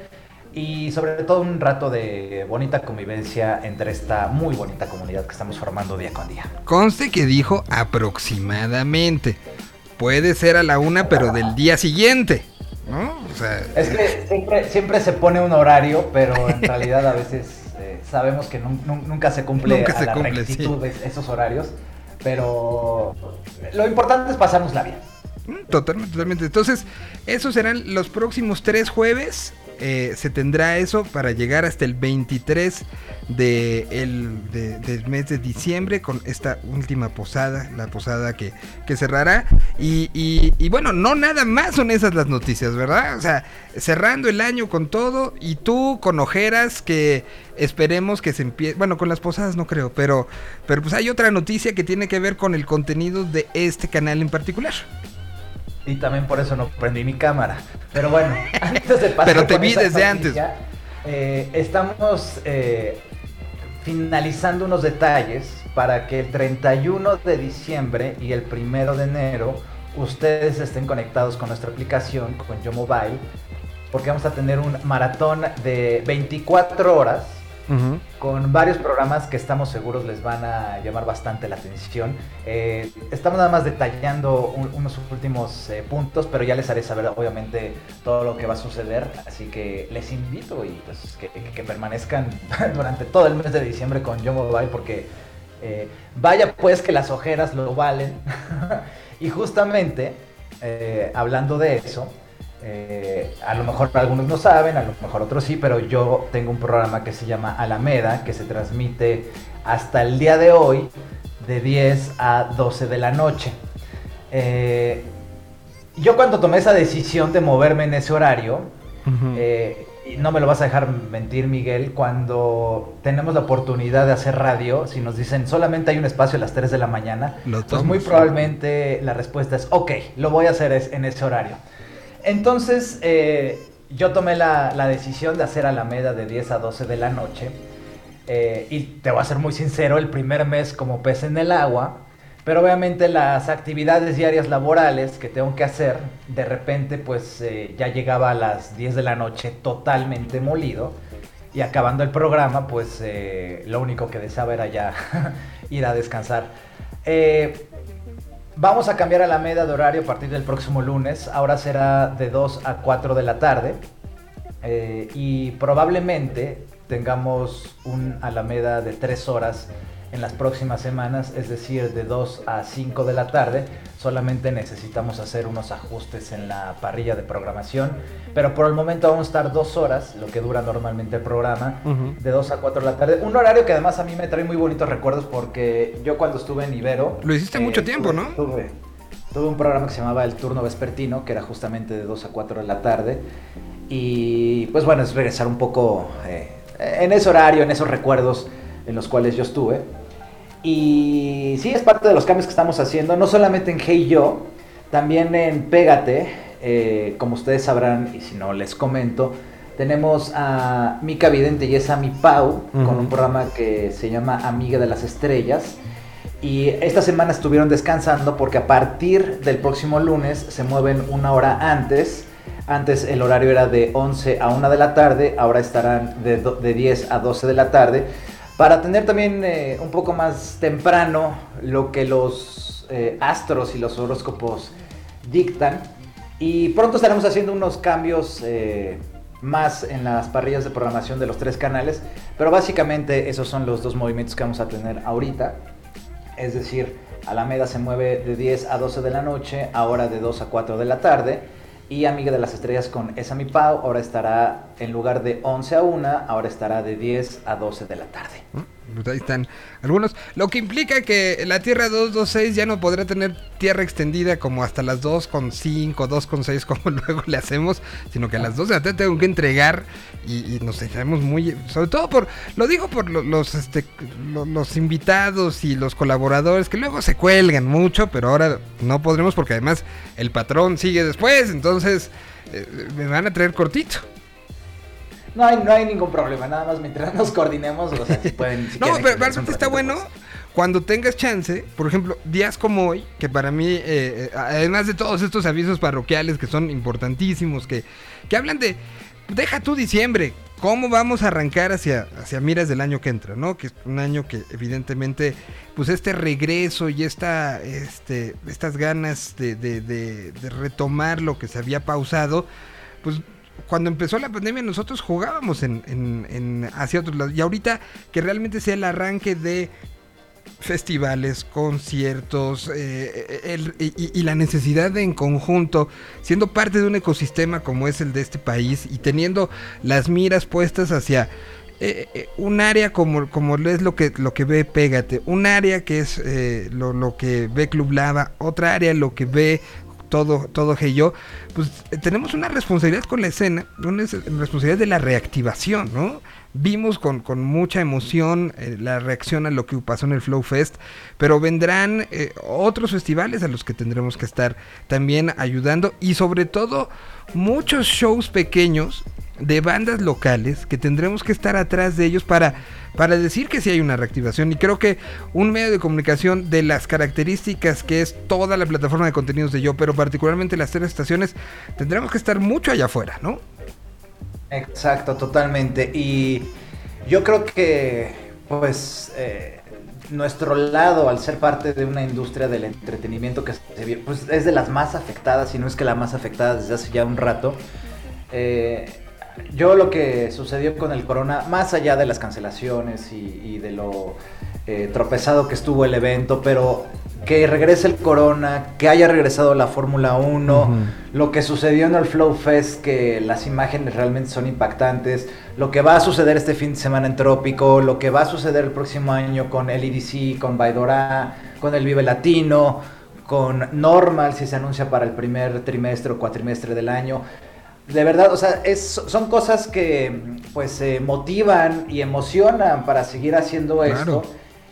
S8: y sobre todo un rato de bonita convivencia entre esta muy bonita comunidad que estamos formando día con día.
S1: Conste que dijo aproximadamente. Puede ser a la una, pero del día siguiente, ¿no? O sea,
S8: Es que siempre, siempre se pone un horario, pero en realidad a veces eh, sabemos que nun- nun- nunca se cumple
S1: Nunca
S8: a
S1: se
S8: la
S1: cumple,
S8: rectitud de esos horarios. Pero lo importante es pasárnosla bien.
S1: Mm, Totalmente, totalmente. Entonces, esos serán los próximos tres jueves. Eh, se tendrá eso para llegar hasta el 23 de el- de- del mes de diciembre con esta última posada, la posada que, que cerrará. Y, y- y bueno, no nada más son esas las noticias, ¿verdad? O sea, cerrando el año con todo y tú con ojeras que esperemos que se empiece... Bueno, con las posadas no creo, pero, pero pues hay otra noticia que tiene que ver con el contenido de este canal en particular.
S8: Y también por eso no prendí mi cámara. Pero bueno, *laughs* antes de pasar
S1: Pero te vi desde
S8: noticia, eh, estamos eh, finalizando unos detalles para que el 31 de diciembre y el 1 de enero ustedes estén conectados con nuestra aplicación, con Yo Mobile, porque vamos a tener un maratón de 24 horas Con varios programas que estamos seguros les van a llamar bastante la atención. Eh, estamos nada más detallando un- unos últimos eh, puntos, pero ya les haré saber obviamente todo lo que va a suceder. Así que les invito y pues que, permanezcan *laughs* durante todo el mes de diciembre con Yo Mobile porque eh, vaya pues que las ojeras lo valen. *laughs* y justamente hablando de eso, eh, a lo mejor algunos no saben, a lo mejor otros sí, pero yo tengo un programa que se llama Alameda, que se transmite hasta el día de hoy de 10 a 12 de la noche. Eh, yo cuando tomé esa decisión de moverme en ese horario, eh, y no me lo vas a dejar mentir, Miguel, cuando tenemos la oportunidad de hacer radio, si nos dicen solamente hay un espacio a las 3 de la mañana, pues muy probablemente la respuesta es, ok, lo voy a hacer es- en ese horario. Entonces, eh, yo tomé la, decisión de hacer Alameda de 10 a 12 de la noche. Eh, y te voy a ser muy sincero, el primer mes como pez en el agua, pero obviamente las actividades diarias laborales que tengo que hacer, de repente pues eh, ya llegaba a las 10 de la noche totalmente molido. Y acabando el programa pues lo único que deseaba era ya *laughs* ir a descansar. Vamos a cambiar a la media de horario a partir del próximo lunes, ahora será de 2 a 4 de la tarde. Eh, y probablemente tengamos un Alameda de 3 horas en las próximas semanas, es decir, de 2 a 5 de la tarde. Solamente necesitamos hacer unos ajustes en la parrilla de programación, pero por el momento vamos a estar 2 horas, lo que dura normalmente el programa,
S1: Ujú.
S8: de 2 a 4 de la tarde. Un horario que además a mí me trae muy bonitos recuerdos porque yo cuando estuve en Ibero...
S1: Lo hiciste mucho tiempo,
S8: tuve-
S1: ¿no?
S8: Tuve, tuve un programa que se llamaba El Turno Vespertino, que era justamente de 2 a 4 de la tarde. Y pues bueno, es regresar un poco eh, en ese horario, en esos recuerdos en los cuales yo estuve. Y sí, es parte de los cambios que estamos haciendo, no solamente en Hey Yo, también en Pégate, eh, como ustedes sabrán, y si no les comento, tenemos a Mica Vidente y es a mi Pau, con un programa que se llama Amiga de las Estrellas. Y esta semana estuvieron descansando porque a partir del próximo lunes se mueven una hora antes. Antes el horario era de 11 a 1 de la tarde, ahora estarán de, de 10 a 12 de la tarde. Para tener también eh, un poco más temprano lo que los eh, astros y los horóscopos dictan. Y pronto estaremos haciendo unos cambios eh, más en las parrillas de programación de los tres canales. Pero básicamente esos son los dos movimientos que vamos a tener ahorita. Es decir, Alameda se mueve de 10 a 12 de la noche, ahora de 2 a 4 de la tarde. Y Amiga de las Estrellas con Esa Mi Pau, ahora estará en lugar de 11 a 1, ahora estará de 10 a 12 de la tarde.
S1: Pues ahí están algunos. Lo que implica que la Tierra 226 ya no podrá tener tierra extendida como hasta las 2.5, 2.6 *laughs* como luego le hacemos, sino que a las 2 de la tarde tengo que entregar y, nos dejamos muy... Sobre todo por... Lo digo por lo- los, este, lo- los invitados y los colaboradores que luego se cuelgan mucho, pero ahora no podremos porque además el patrón sigue después, entonces eh, me van a traer cortito.
S8: No hay, no hay ningún problema, nada más mientras nos coordinemos, o sea, si pueden... si
S1: No,
S8: quieren
S1: pero aparte está bueno cuando tengas chance, por ejemplo, días como hoy, que para mí, eh, eh, además de todos estos avisos parroquiales que son importantísimos, que, que hablan de, deja tú diciembre, cómo vamos a arrancar hacia, hacia miras del año que entra, ¿no? Que es un año que evidentemente, pues este regreso y esta, este, estas ganas de, de- de- de retomar lo que se había pausado, pues cuando empezó la pandemia nosotros jugábamos en, hacia otros lados. Y ahorita que realmente sea el arranque de festivales, conciertos eh, el- y, la necesidad de en conjunto, siendo parte de un ecosistema como es el de este país y teniendo las miras puestas hacia eh, eh, un área como, como es lo que, lo que ve Pégate, un área que es eh, lo, lo que ve Club Lava, otra área lo que ve todo, todo Yo, pues eh, tenemos una responsabilidad con la escena, una es- responsabilidad de la reactivación, ¿no? Vimos con, con mucha emoción eh, la reacción a lo que pasó en el Flow Fest, pero vendrán eh, otros festivales a los que tendremos que estar también ayudando y sobre todo muchos shows pequeños de bandas locales que tendremos que estar atrás de ellos para, para decir que sí hay una reactivación. Y creo que un medio de comunicación de las características que es toda la plataforma de contenidos de yo, pero particularmente las tres estaciones, tendremos que estar mucho allá afuera, ¿no?
S8: Exacto, totalmente. Y yo creo que, pues, eh, nuestro lado, al ser parte de una industria del entretenimiento que se pues, es de las más afectadas, si no es que la más afectada desde hace ya un rato. Eh, yo lo que sucedió con el corona, más allá de las cancelaciones y, y de lo eh, tropezado que estuvo el evento, pero que regrese el corona, que haya regresado la Fórmula 1,
S1: Ujú.
S8: lo que sucedió en el Flow Fest, que las imágenes realmente son impactantes, lo que va a suceder este fin de semana en Trópico, lo que va a suceder el próximo año con el EDC, con Baidora, con el Vive Latino, con Normal, si se anuncia para el primer trimestre o cuatrimestre del año. De verdad, o sea, es- son cosas que pues se motivan y emocionan para seguir haciendo
S1: Claro.
S8: esto.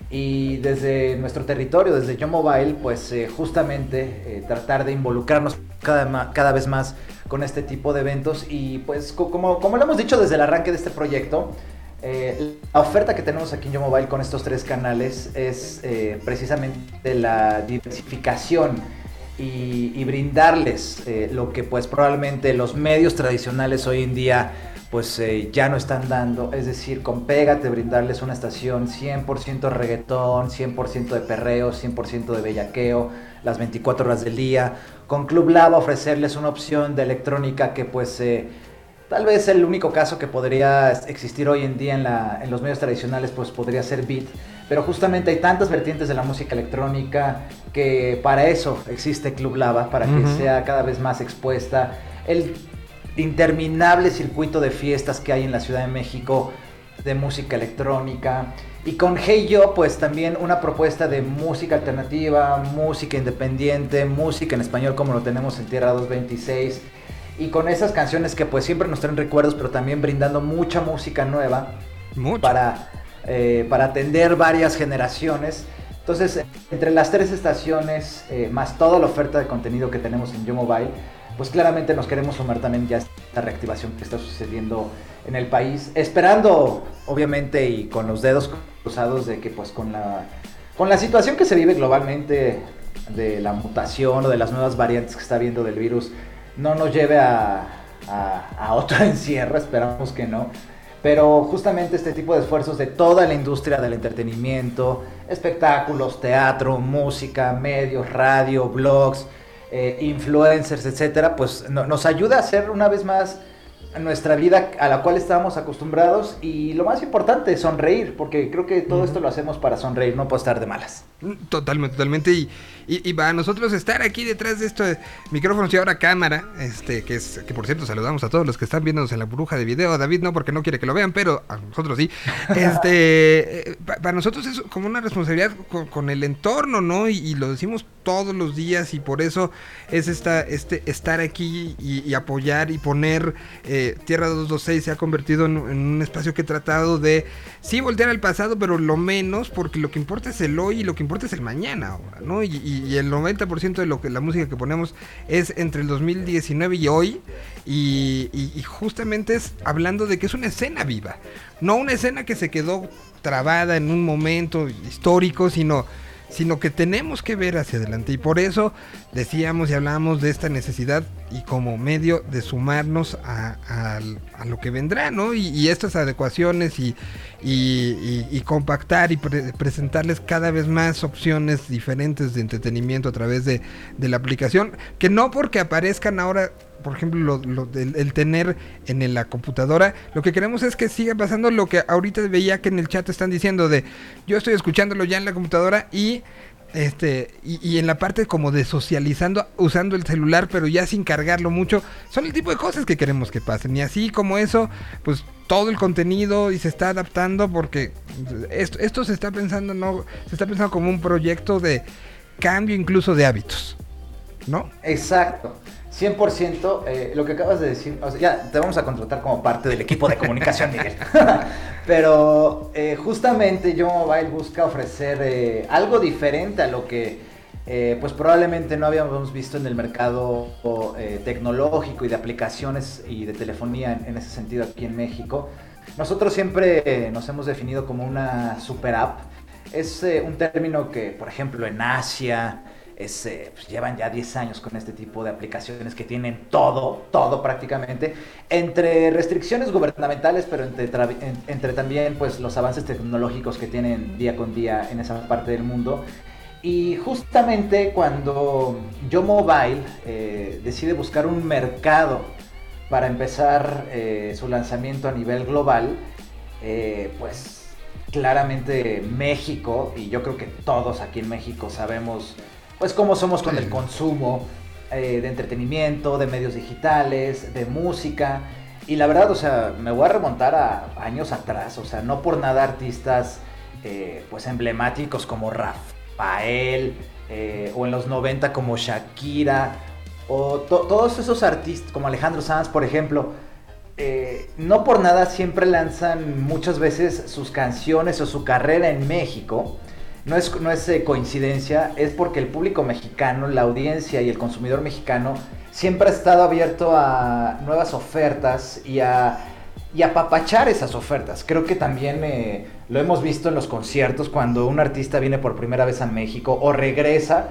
S8: Y desde nuestro territorio, desde Yo Mobile, pues eh, justamente eh, tratar de involucrarnos cada, cada vez más con este tipo de eventos. Y pues co- como, como lo hemos dicho desde el arranque de este proyecto, Eh, la oferta que tenemos aquí en Yo Mobile con estos tres canales es precisamente la diversificación y, brindarles eh, lo que pues probablemente los medios tradicionales hoy en día pues eh, ya no están dando, es decir, con Pégate brindarles una estación 100% reggaetón, 100% de perreo, 100% de bellaqueo, las 24 horas del día, con Club Lava ofrecerles una opción de electrónica que pues eh, tal vez el único caso que podría existir hoy en día en, la- en los medios tradicionales pues podría ser Beat, pero justamente hay tantas vertientes de la música electrónica que para eso existe Club Lava, para que sea cada vez más expuesta. El interminable circuito de fiestas que hay en la Ciudad de México de música electrónica. Y con Hey Yo, pues también una propuesta de música alternativa, música independiente, música en español como lo tenemos en Tierra 226. Y con esas canciones que pues siempre nos traen recuerdos, pero también brindando mucha música nueva
S1: Mucho.
S8: para, eh, para atender varias generaciones. Entonces, entre las tres estaciones, eh, más toda la oferta de contenido que tenemos en Yo Mobile, pues claramente nos queremos sumar también ya a esta reactivación que está sucediendo en el país, esperando, obviamente, y con los dedos cruzados de que pues con la, con la situación que se vive globalmente de la mutación o de las nuevas variantes que está viendo del virus, no nos lleve a, a- a otro *laughs* encierro, esperamos que no. Pero justamente este tipo de esfuerzos de toda la industria del entretenimiento, espectáculos, teatro, música, medios, radio, blogs, eh, influencers, etcétera, pues no- nos ayuda a hacer una vez más nuestra vida a la cual estábamos acostumbrados y lo más importante, sonreír, porque creo que todo esto lo hacemos para sonreír, no para estar de malas.
S1: Mm, Totalmente, totalmente. Y, y, y para nosotros estar aquí detrás de estos micrófonos y ahora cámara, este, que es, que por cierto saludamos a todos los que están viéndonos en la burbuja de video. A David no, porque no quiere que lo vean, pero a nosotros sí. *laughs* Este, eh, pa- para nosotros es como una responsabilidad con, con el entorno, ¿no? Y, y lo decimos todos los días y por eso es esta, este, estar aquí y, y apoyar y poner eh, Tierra 226 se ha convertido en, en un espacio que he tratado de sí voltear al pasado, pero lo menos, porque lo que importa es el hoy y lo que importa es el mañana ahora, ¿no? Y, y- y el 90% de lo que la música que ponemos es entre el 2019 y hoy, y, y- y justamente es hablando de que es una escena viva, no una escena que se quedó trabada en un momento histórico, sino sino que tenemos que ver hacia adelante y por eso decíamos y hablábamos de esta necesidad y como medio de sumarnos a, a lo que vendrá, ¿no? Y, estas adecuaciones y, y- y- compactar y pre- presentarles cada vez más opciones diferentes de entretenimiento a través de, de la aplicación, que no porque aparezcan ahora por ejemplo, el tener en la computadora, lo que queremos es que siga pasando lo que ahorita veía que en el chat están diciendo de yo estoy escuchándolo ya en la computadora y este y, y en la parte como de socializando usando el celular pero ya sin cargarlo mucho son el tipo de cosas que queremos que pasen y así como eso pues todo el contenido y se está adaptando porque esto, esto se está pensando no se está pensando como un proyecto de cambio incluso de hábitos ¿no?
S8: Exacto. 100% eh, lo que acabas de decir, o sea, ya te vamos a contratar como parte del equipo de comunicación, *laughs* Miguel. *laughs* Pero eh, justamente Yo Mobile busca ofrecer eh, algo diferente a lo que eh, pues probablemente no habíamos visto en el mercado tecnológico y de aplicaciones y de telefonía en, en ese sentido aquí en México. Nosotros siempre nos hemos definido como una super app. Es un término que, por ejemplo, en Asia, eh, pues, llevan ya 10 años con este tipo de aplicaciones que tienen todo, todo prácticamente, entre restricciones gubernamentales, pero entre, entre también pues, los avances tecnológicos que tienen día con día en esa parte del mundo. Y justamente cuando Yo Mobile eh, decide buscar un mercado para empezar eh, su lanzamiento a nivel global, pues claramente México, y yo creo que todos aquí en México sabemos pues cómo somos con el consumo eh, de entretenimiento, de medios digitales, de música. Y la verdad, o sea, me voy a remontar a años atrás, o sea, no por nada artistas eh, pues emblemáticos como Rafael, eh, o en los 90 como Shakira, o to- todos esos artistas como Alejandro Sanz, por ejemplo, eh, no por nada siempre lanzan muchas veces sus canciones o su carrera en México. No es, no es eh, coincidencia, es porque el público mexicano, la audiencia y el consumidor mexicano siempre ha estado abierto a nuevas ofertas y a y apapachar esas ofertas. Creo que también eh, lo hemos visto en los conciertos cuando un artista viene por primera vez a México o regresa,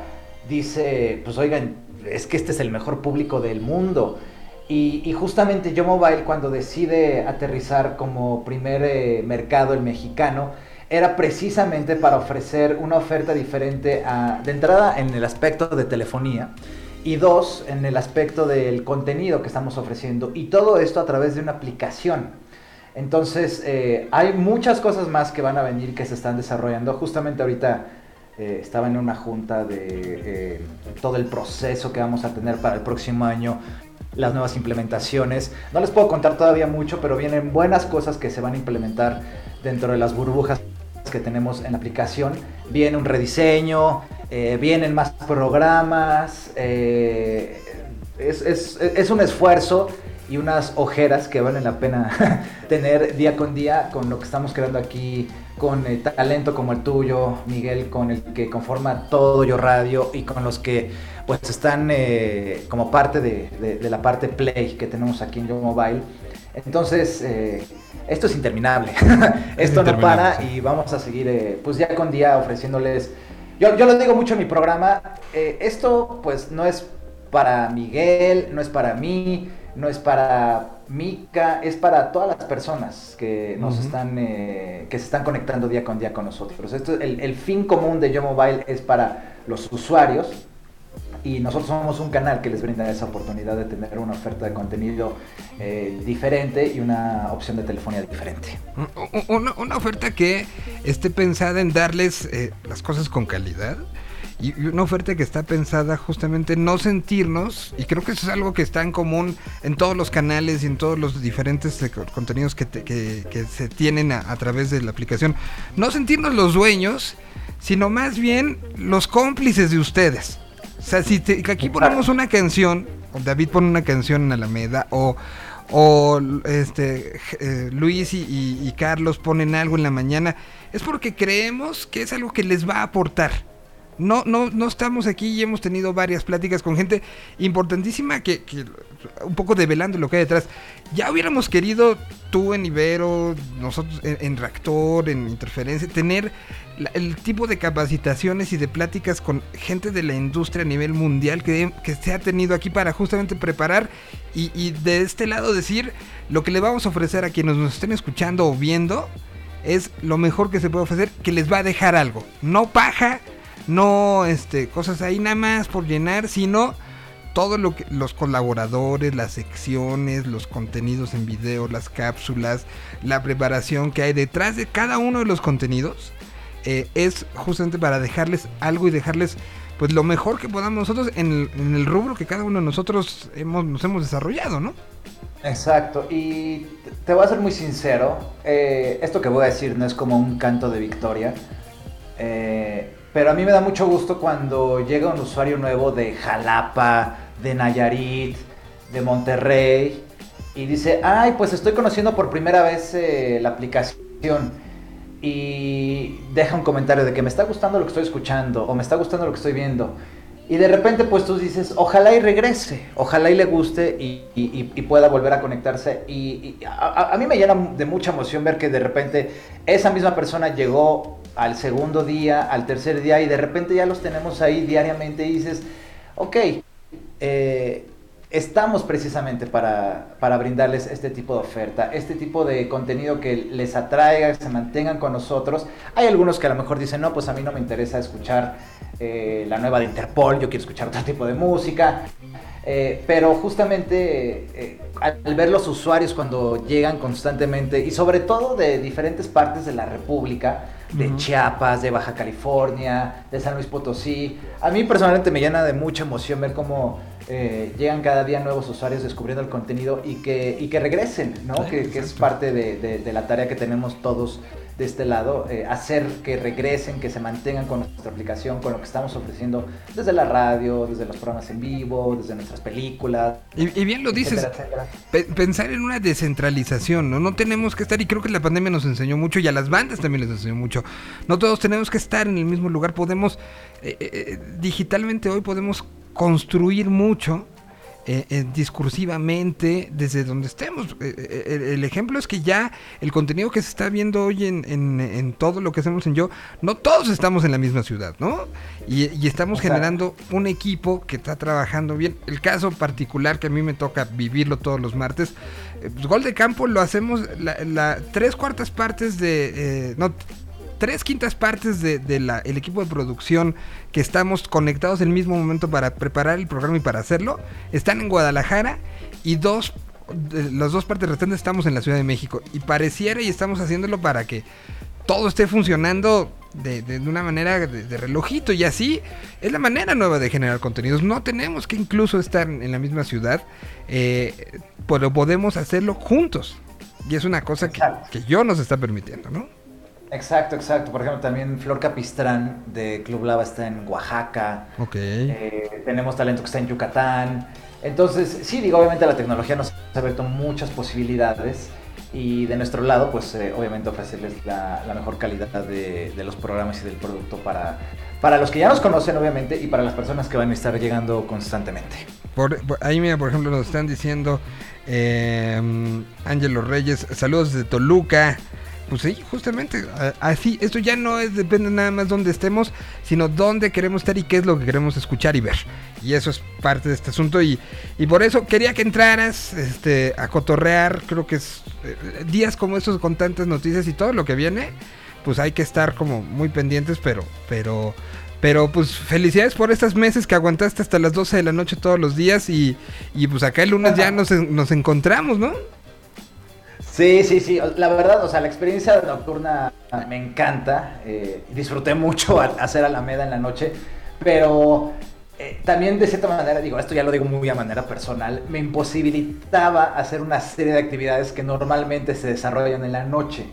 S8: dice, pues oigan, es que este es el mejor público del mundo. Y, justamente Yo Mobile cuando decide aterrizar como primer eh, mercado el mexicano, era precisamente para ofrecer una oferta diferente a- de entrada en el aspecto de telefonía y dos en el aspecto del contenido que estamos ofreciendo y todo esto a través de una aplicación. Entonces eh, hay muchas cosas más que van a venir que se están desarrollando. Justamente ahorita eh, estaba en una junta de eh, todo el proceso que vamos a tener para el próximo año, las nuevas implementaciones. No les puedo contar todavía mucho, pero vienen buenas cosas que se van a implementar dentro de las burbujas que tenemos en la aplicación. Viene un rediseño, eh, vienen más programas. eh, es, es- es un esfuerzo y unas ojeras que valen la pena *laughs* tener día con día con lo que estamos creando aquí, con talento como el tuyo, Miguel, con el que conforma todo Yo Radio y con los que pues están eh, como parte de, de- de la parte Play que tenemos aquí en Yo Mobile. Entonces, esto es interminable. *laughs* *laughs* esto no
S1: interminable,
S8: para
S1: sí.
S8: y vamos a seguir eh, pues día con día ofreciéndoles... Yo, yo lo digo mucho en mi programa, eh, esto pues no es para Miguel, no es para mí, no es para Mika, es para todas las personas que nos están, eh, que se están conectando día con día con nosotros. Esto, el, el fin común de Yo Mobile es para los usuarios y nosotros somos un canal que les brinda esa oportunidad de tener una oferta de contenido eh, diferente y una opción de telefonía diferente.
S1: U- Una, una oferta que esté pensada en darles eh, las cosas con calidad. Y una oferta que está pensada justamente en no sentirnos, y creo que eso es algo que está en común en todos los canales y en todos los diferentes eh, co- contenidos que, te- que- se tienen a través de la aplicación, no sentirnos los dueños, sino más bien los cómplices de ustedes. O sea, si te- aquí ponemos una canción, o David pone una canción en Alameda, o, o este eh, Luis y, y- y Carlos ponen algo en la mañana, es porque creemos que es algo que les va a aportar. No, no, no estamos aquí y hemos tenido varias pláticas con gente importantísima que, que un poco develando lo que hay detrás. Ya hubiéramos querido tú en Ibero, nosotros en, en Reactor, en Interferencia, tener el tipo de capacitaciones y de pláticas con gente de la industria a nivel mundial que, que se ha tenido aquí para justamente preparar y, y de este lado decir lo que le vamos a ofrecer a quienes nos estén escuchando o viendo es lo mejor que se puede ofrecer que les va a dejar algo. No paja, no este cosas ahí nada más por llenar, sino todo lo que los colaboradores, las secciones, los contenidos en video, las cápsulas, la preparación que hay detrás de cada uno de los contenidos eh, es justamente para dejarles algo y dejarles pues lo mejor que podamos nosotros en el, rubro que cada uno de nosotros hemos, nos hemos desarrollado, ¿no?
S8: Exacto, y te- voy a ser muy sincero, eh, esto que voy a decir no es como un canto de victoria, eh, pero a mí me da mucho gusto cuando llega un usuario nuevo de Jalapa, de Nayarit, de Monterrey, y dice, ay, pues estoy conociendo por primera vez la aplicación, y deja un comentario de que me está gustando lo que estoy escuchando, o me está gustando lo que estoy viendo. Y de repente pues tú dices, ojalá y regrese, ojalá y le guste y, pueda volver a conectarse. Y, a- a mí me llena de mucha emoción ver que de repente esa misma persona llegó al segundo día, al tercer día y de repente ya los tenemos ahí diariamente y dices, ok, eh, estamos precisamente para, para brindarles este tipo de oferta, este tipo de contenido que les atraiga, que se mantengan con nosotros. Hay algunos que a lo mejor dicen, no, pues a mí no me interesa escuchar eh, la nueva de Interpol, yo quiero escuchar otro tipo de música. Eh, pero justamente eh, al ver los usuarios cuando llegan constantemente y sobre todo de diferentes partes de la República, de. Chiapas, de Baja California, de San Luis Potosí, a mí personalmente me llena de mucha emoción ver cómo eh, llegan cada día nuevos usuarios descubriendo el contenido y que, y que regresen, ¿no? Que, que es parte de, de- de la tarea que tenemos todos de este lado, eh, hacer que regresen, que se mantengan con nuestra aplicación, con lo que estamos ofreciendo desde la radio, desde los programas en vivo, desde nuestras películas.
S1: Y, y bien lo dices,
S8: etcétera,
S1: pensar en una descentralización, ¿no? No tenemos que estar, y creo que la pandemia nos enseñó mucho, y a las bandas también les enseñó mucho. No todos tenemos que estar en el mismo lugar, podemos, eh, digitalmente hoy podemos construir mucho eh, eh, discursivamente desde donde estemos. Eh, el, el ejemplo es que ya el contenido que se está viendo hoy en, en- en todo lo que hacemos en Yo, no todos estamos en la misma ciudad, ¿no? Y, y estamos generando un equipo que está trabajando bien. El caso particular que a mí me toca vivirlo todos los martes, pues, Gol de Campo lo hacemos la, la- tres cuartas partes de... no, tres quintas partes del de, el equipo de producción que estamos conectados en el mismo momento para preparar el programa y para hacerlo, están en Guadalajara y dos, de las dos partes restantes estamos en la Ciudad de México. Y pareciera y estamos haciéndolo para que todo esté funcionando de, de una manera de, de relojito y así es la manera nueva de generar contenidos. No tenemos que incluso estar en la misma ciudad, eh, pero podemos hacerlo juntos. Y es una cosa que, que yo nos está permitiendo, ¿no?
S8: Exacto, exacto. Por ejemplo, también Flor Capistrán de Club Lava está en Oaxaca.
S1: Ok.
S8: Eh, tenemos talento que está en Yucatán. Entonces, sí, digo, obviamente la tecnología nos ha abierto muchas posibilidades y de nuestro lado, pues eh, obviamente ofrecerles la, la mejor calidad de, de los programas y del producto para, para los que ya nos conocen, obviamente, y para las personas que van a estar llegando constantemente.
S1: Por, por- ahí mira, por ejemplo, nos están diciendo eh, Ángelo Reyes, saludos desde Toluca. Pues sí, justamente, así, esto ya no es, depende nada más dónde estemos, sino dónde queremos estar y qué es lo que queremos escuchar y ver. Y eso es parte de este asunto y, y por eso quería que entraras este, a cotorrear, creo que es eh, días como estos con tantas noticias y todo lo que viene, pues hay que estar como muy pendientes, pero, pero, pero pues felicidades por estos meses que aguantaste hasta las 12 de la noche todos los días y, y pues acá el lunes ya nos, nos encontramos, ¿no?
S8: Sí, sí, sí. La verdad, o sea, la experiencia nocturna me encanta. eh, disfruté mucho al hacer Alameda en la noche, pero eh, también de cierta manera, digo, esto ya lo digo muy a manera personal, me imposibilitaba hacer una serie de actividades que normalmente se desarrollan en la noche.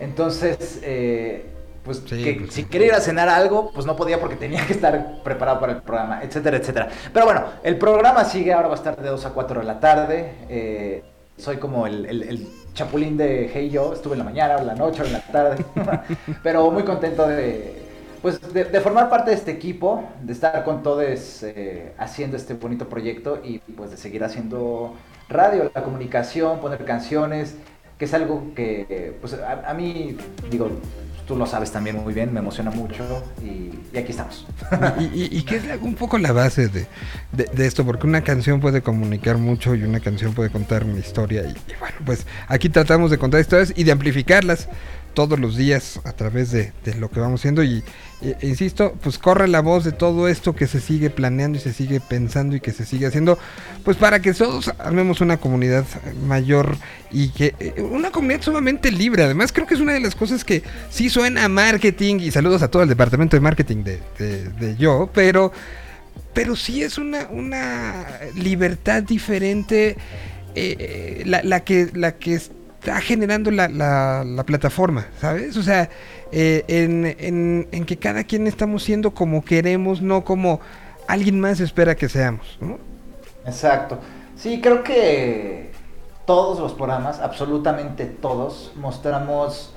S8: Entonces, eh, pues,
S1: Sí,
S8: que
S1: pues,
S8: si quería ir a cenar algo, pues no podía porque tenía que estar preparado para el programa, etcétera, etcétera. Pero bueno, el programa sigue, ahora va a estar de 2 a 4 de la tarde. eh, soy como el, el- el chapulín de Hey Yo, estuve en la mañana, o en la noche, o en la tarde. *laughs* Pero muy contento de, pues, de, formar parte de este equipo, de estar con todos eh, haciendo este bonito proyecto y pues de seguir haciendo radio, la comunicación, poner canciones, que es algo que pues a, a mí, digo, tú lo sabes también muy bien, me emociona mucho y, y aquí estamos. *laughs*
S1: y, que es la- un poco la base de, de- de esto, porque una canción puede comunicar mucho y una canción puede contar una historia. Y bueno, pues aquí tratamos de contar historias y de amplificarlas todos los días a través de, de lo que vamos haciendo. Y, e- insisto, pues corre la voz de todo esto que se sigue planeando y se sigue pensando y que se sigue haciendo, pues para que todos armemos una comunidad mayor y que eh, una comunidad sumamente libre. Además, creo que es una de las cosas que sí suena a marketing y saludos a todo el departamento de marketing de, de- de yo, pero pero sí es una, una libertad diferente eh, la, la que la que está generando la, la- la plataforma, ¿sabes? O sea, eh, en, en- en que cada quien estamos siendo como queremos, no como alguien más espera que seamos, ¿no?
S8: Exacto. Sí, creo que todos los programas, absolutamente todos, mostramos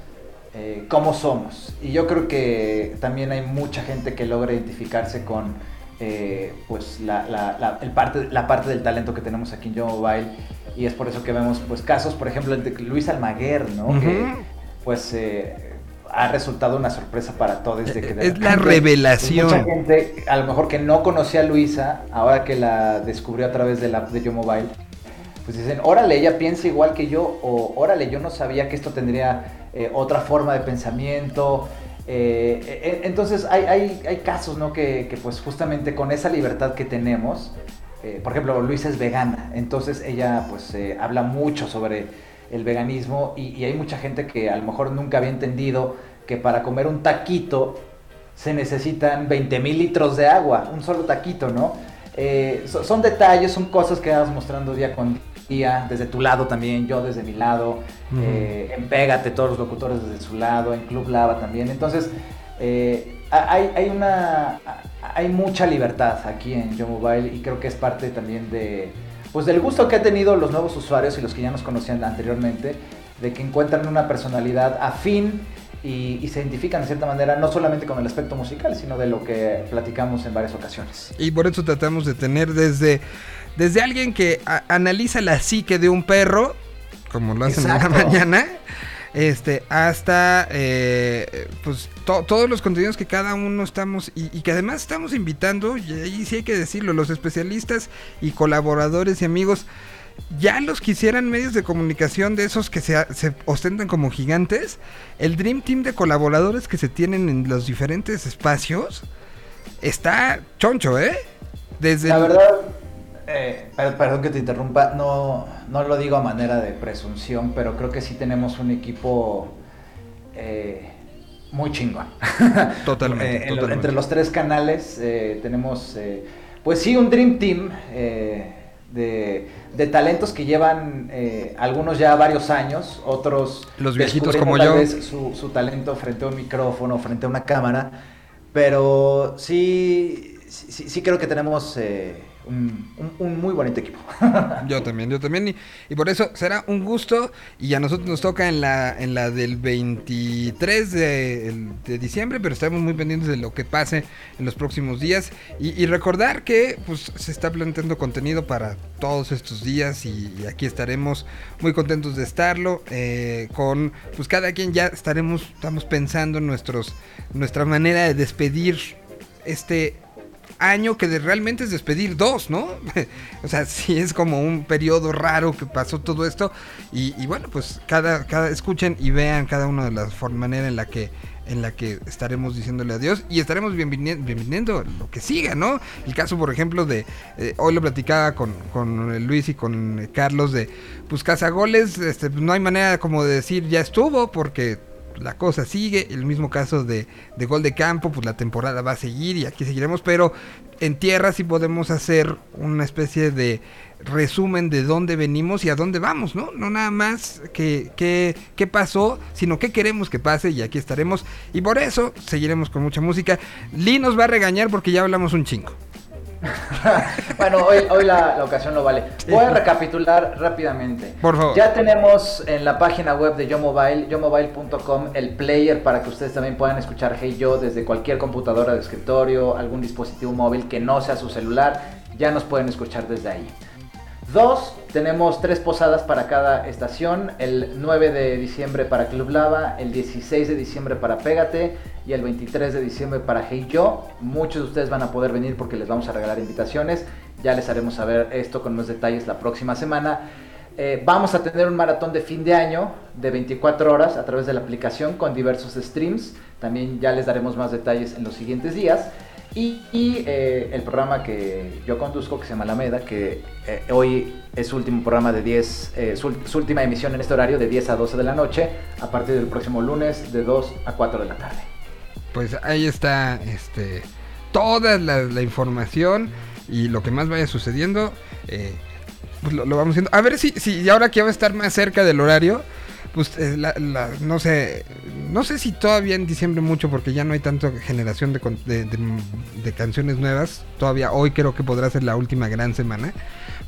S8: eh, cómo somos. Y yo creo que también hay mucha gente que logra identificarse con eh, pues la, la- la- el parte, la parte del talento que tenemos aquí en Yo Mobile. Y es por eso que vemos pues casos, por ejemplo, el de Luis Almaguer, ¿no? Que pues eh, ha resultado una sorpresa para todos. De que de
S1: Es la revelación.
S8: mucha gente, a lo mejor que no conocía a Luisa, ahora que la descubrió a través de la app de Yo Mobile, pues dicen, órale, ella piensa igual que yo, o órale, yo no sabía que esto tendría eh, otra forma de pensamiento. Eh, eh, entonces hay, hay, hay casos, ¿no? Que, que, pues justamente con esa libertad que tenemos, eh, por ejemplo, Luisa es vegana, entonces ella pues eh, habla mucho sobre el veganismo y, y hay mucha gente que a lo mejor nunca había entendido que para comer un taquito se necesitan 20 mil litros de agua, un solo taquito, ¿no? Eh, so- son detalles, son cosas que vamos mostrando día con día, desde tu lado también, yo desde mi lado, eh, en Pégate, todos los locutores desde su lado, en Club Lava también. Entonces, eh, ha- hay, hay una hay mucha libertad aquí en Yo Mobile y creo que es parte también de pues del gusto que han tenido los nuevos usuarios y los que ya nos conocían anteriormente de que encuentran una personalidad afín y, y se identifican de cierta manera no solamente con el aspecto musical sino de lo que platicamos en varias ocasiones.
S1: Y por eso tratamos de tener desde desde alguien que a- analiza la psique de un perro, como lo hacen en la mañana, este, hasta eh, pues to- todos los contenidos que cada uno estamos y, y que además estamos invitando, y ahí sí hay que decirlo, los especialistas y colaboradores y amigos. Ya los quisieran medios de comunicación de esos que se, se ostentan como gigantes, el Dream Team de colaboradores que se tienen en los diferentes espacios está choncho, ¿eh? Desde
S8: La
S1: el-
S8: verdad, eh, per- perdón que te interrumpa, no, no lo digo a manera de presunción, pero creo que sí tenemos un equipo eh, muy chingón. *laughs*
S1: Totalmente,
S8: Eh, en lo-
S1: totalmente.
S8: entre los tres canales tenemos, pues sí, un Dream Team de, de talentos que llevan algunos ya varios años, otros
S1: Los viejitos como
S8: tal
S1: yo.
S8: vez su, su talento frente a un micrófono, frente a una cámara, pero sí, sí, sí- creo que tenemos un, muy bonito equipo. *laughs*
S1: Yo también, yo también. Y, por eso será un gusto. Y a nosotros nos toca en la, en la del 23 de, diciembre, pero estamos muy pendientes de lo que pase en los próximos días. Y, recordar que pues, se está planteando contenido para todos estos días y, y aquí estaremos muy contentos de estarlo. eh, con pues cada quien ya estaremos, estamos pensando en nuestros, nuestra manera de despedir este año que de- realmente es despedir dos, ¿no? *laughs* o sea, sí es como un periodo raro que pasó todo esto. Y, y bueno, pues cada, cada, escuchen y vean cada una de las for- manera en la que en la que estaremos diciéndole adiós y estaremos bienveni- bienveniendo lo que siga, ¿no? El caso, por ejemplo, de, eh, hoy lo platicaba con, con Luis y con Carlos de, pues cazagoles, este, pues, no hay manera como de decir ya estuvo porque la cosa sigue. El mismo caso de, de Gol de Campo, pues la temporada va a seguir y aquí seguiremos, pero en tierra sí podemos hacer una especie de resumen de dónde venimos y a dónde vamos, ¿no? No nada más que, que, qué pasó, sino qué queremos que pase y aquí estaremos. Y por eso seguiremos con mucha música. Lee nos va a regañar porque ya hablamos un chingo. *laughs*
S8: Bueno, hoy, hoy la, la ocasión lo vale. Voy a recapitular rápidamente.
S1: Por favor.
S8: Ya tenemos en la página web de Yo Mobile, yomobile.com, el player para que ustedes también puedan escuchar Hey Yo desde cualquier computadora de escritorio, algún dispositivo móvil que no sea su celular. Ya nos pueden escuchar desde ahí. Dos, tenemos tres posadas para cada estación. El 9 de diciembre para Club Lava, el 16 de diciembre para Pégate y el 23 de diciembre para Hey Yo. Muchos de ustedes van a poder venir porque les vamos a regalar invitaciones. Ya les haremos saber esto con más detalles la próxima semana. Eh, vamos a tener un maratón de fin de año de 24 horas a través de la aplicación con diversos streams. También ya les daremos más detalles en los siguientes días. Y, eh, el programa que yo conduzco, que se llama Alameda, que eh, hoy es su último programa de 10, eh, su, última emisión en este horario de 10 a 12 de la noche, a partir del próximo lunes de 2 a 4 de la tarde.
S1: Pues ahí está este, toda la, información y lo que más vaya sucediendo. eh, pues lo, lo vamos haciendo. A ver si, si ahora que va a estar más cerca del horario, pues eh, la- no sé, no sé si todavía en diciembre mucho porque ya no hay tanta generación de, de- de- canciones nuevas. Todavía hoy creo que podrá ser la última gran semana.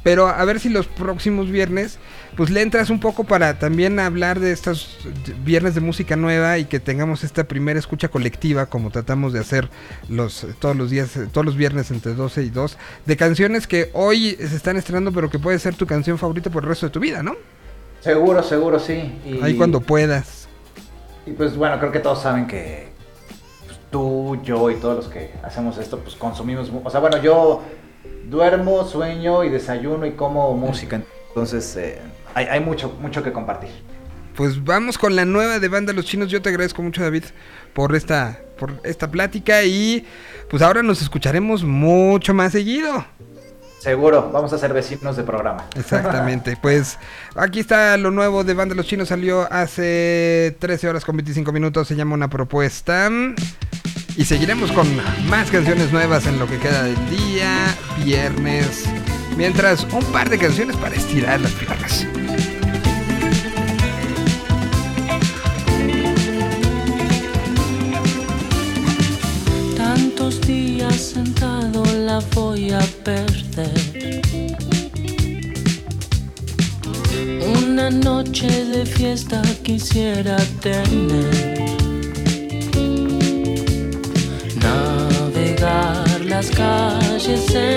S1: Pero a ver si los próximos viernes, pues le entras un poco para también hablar de estos viernes de música nueva y que tengamos esta primera escucha colectiva, como tratamos de hacer los todos los días, eh, todos los viernes entre 12 y 2, de canciones que hoy se están estrenando, pero que puede ser tu canción favorita por el resto de tu vida, ¿no?
S8: Seguro, seguro, sí. Y,
S1: Ahí cuando puedas.
S8: Y pues bueno, creo que todos saben que pues, tú, yo y todos los que hacemos esto, pues consumimos... O sea, bueno, yo duermo, sueño y desayuno y como música. Entonces, eh, hay, hay mucho, mucho que compartir.
S1: Pues vamos con la nueva de Banda Los Chinos. Yo te agradezco mucho, David, por esta, por esta plática. Y pues ahora nos escucharemos mucho más seguido.
S8: Seguro, vamos a ser vecinos de programa.
S1: Exactamente. *laughs* Pues aquí está lo nuevo de Banda Los Chinos. Salió hace 13 horas con 25 minutos. Se llama Una Propuesta. Y seguiremos con más canciones nuevas en lo que queda del día, viernes. Mientras, un par de canciones para estirar las piernas.
S9: Tantos días sentado la voy Una noche de fiesta quisiera tener. Navegar las calles en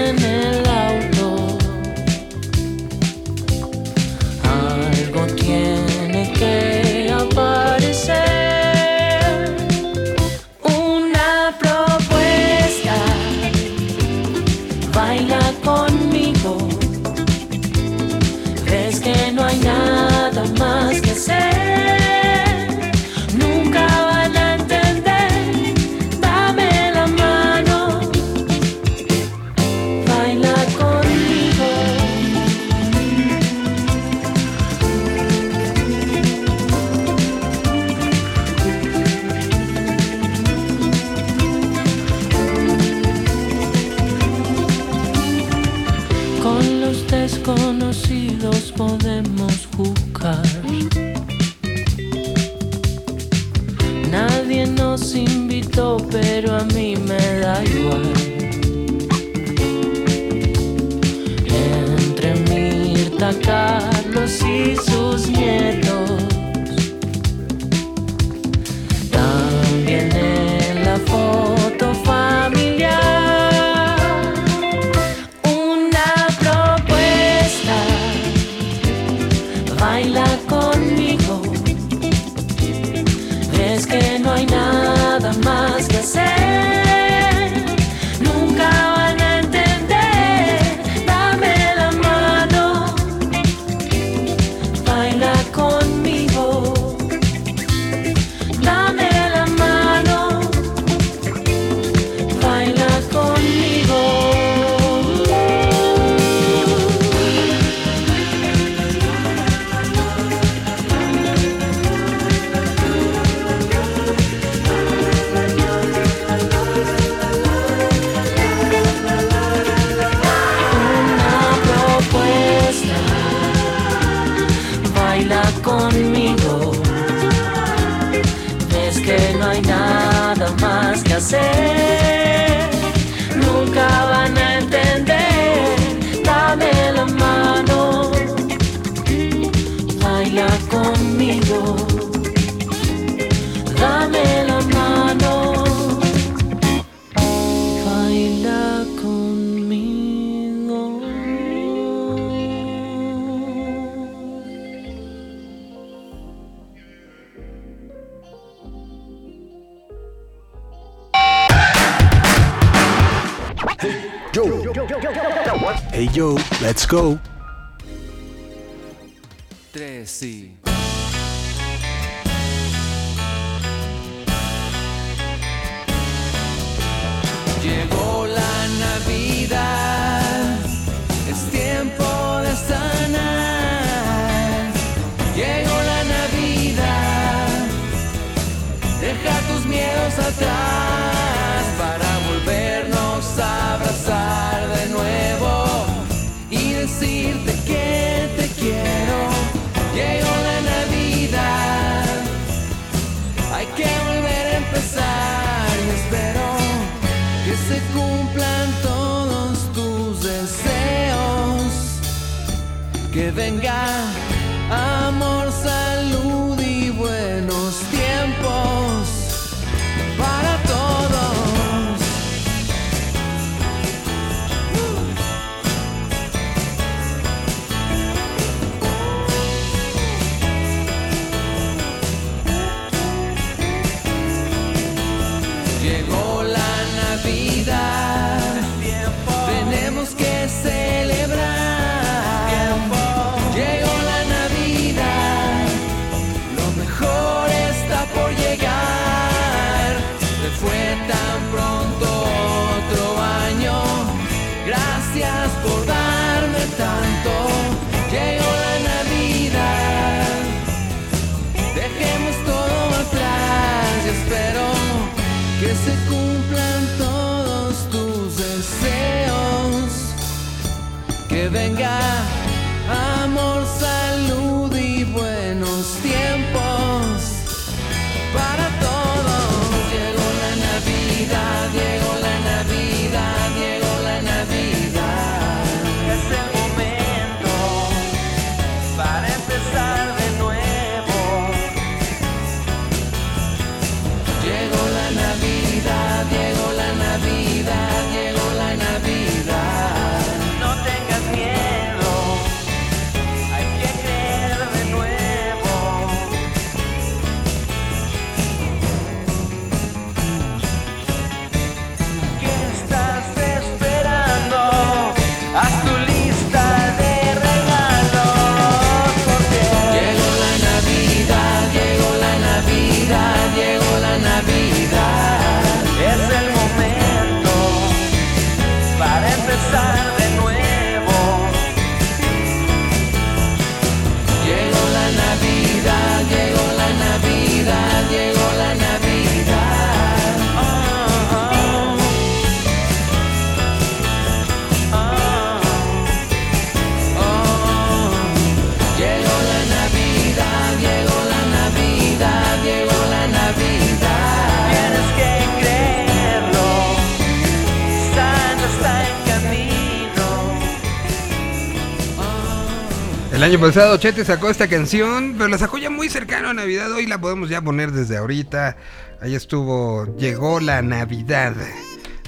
S5: año
S1: pasado Chete sacó esta canción, pero la sacó ya muy cercano a Navidad. Hoy la podemos ya poner desde ahorita. Ahí estuvo, llegó la Navidad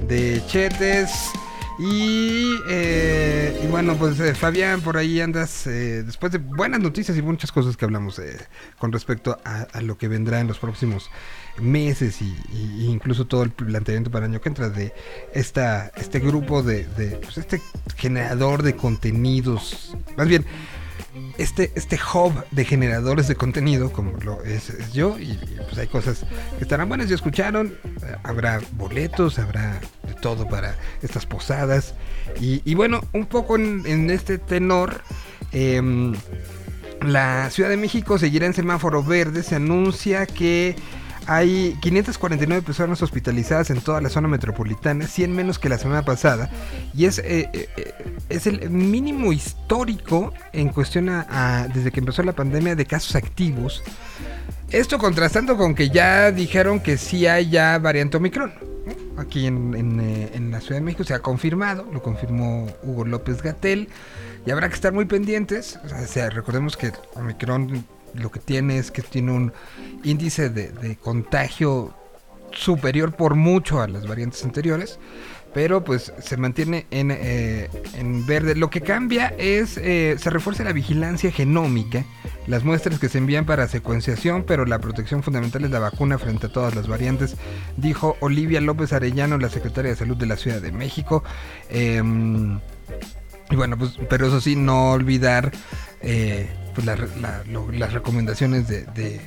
S1: de Chetes. Y, eh, y bueno, pues eh, Fabián, por ahí andas, eh, después de buenas noticias y muchas cosas que hablamos eh, con respecto a, lo que vendrá en los próximos meses y, incluso todo el planteamiento para el año que entra de esta, este grupo de, de, pues, este generador de contenidos, más bien este, este hub de generadores de contenido, como lo es, yo, y, pues hay cosas que estarán buenas, ya escucharon, eh, habrá boletos, habrá de todo para estas posadas, y, bueno, un poco en, este tenor, em, la Ciudad de México seguirá en semáforo verde, se anuncia que hay 549 personas hospitalizadas en toda la zona metropolitana, 100 menos que la semana pasada, y es, eh, eh, eh, es el mínimo histórico en cuestión a, a- desde que empezó la pandemia de casos activos. Esto contrastando con que ya dijeron que sí hay ya variante Omicron. Aquí en, en, la Ciudad de México se ha confirmado, lo confirmó Hugo López Gatel, y habrá que estar muy pendientes. O sea, recordemos que Omicron lo que tiene es que tiene un índice de, contagio superior por mucho a las variantes anteriores, pero pues se mantiene en, eh, en verde. Lo que cambia es, eh, se refuerza la vigilancia genómica, las muestras que se envían para secuenciación, pero la protección fundamental es la vacuna frente a todas las variantes, dijo Olivia López Arellano, la secretaria de Salud de la Ciudad de México. Em, y bueno, pues, pero eso sí, no olvidar eh, pues la- la- lo- las recomendaciones de, de-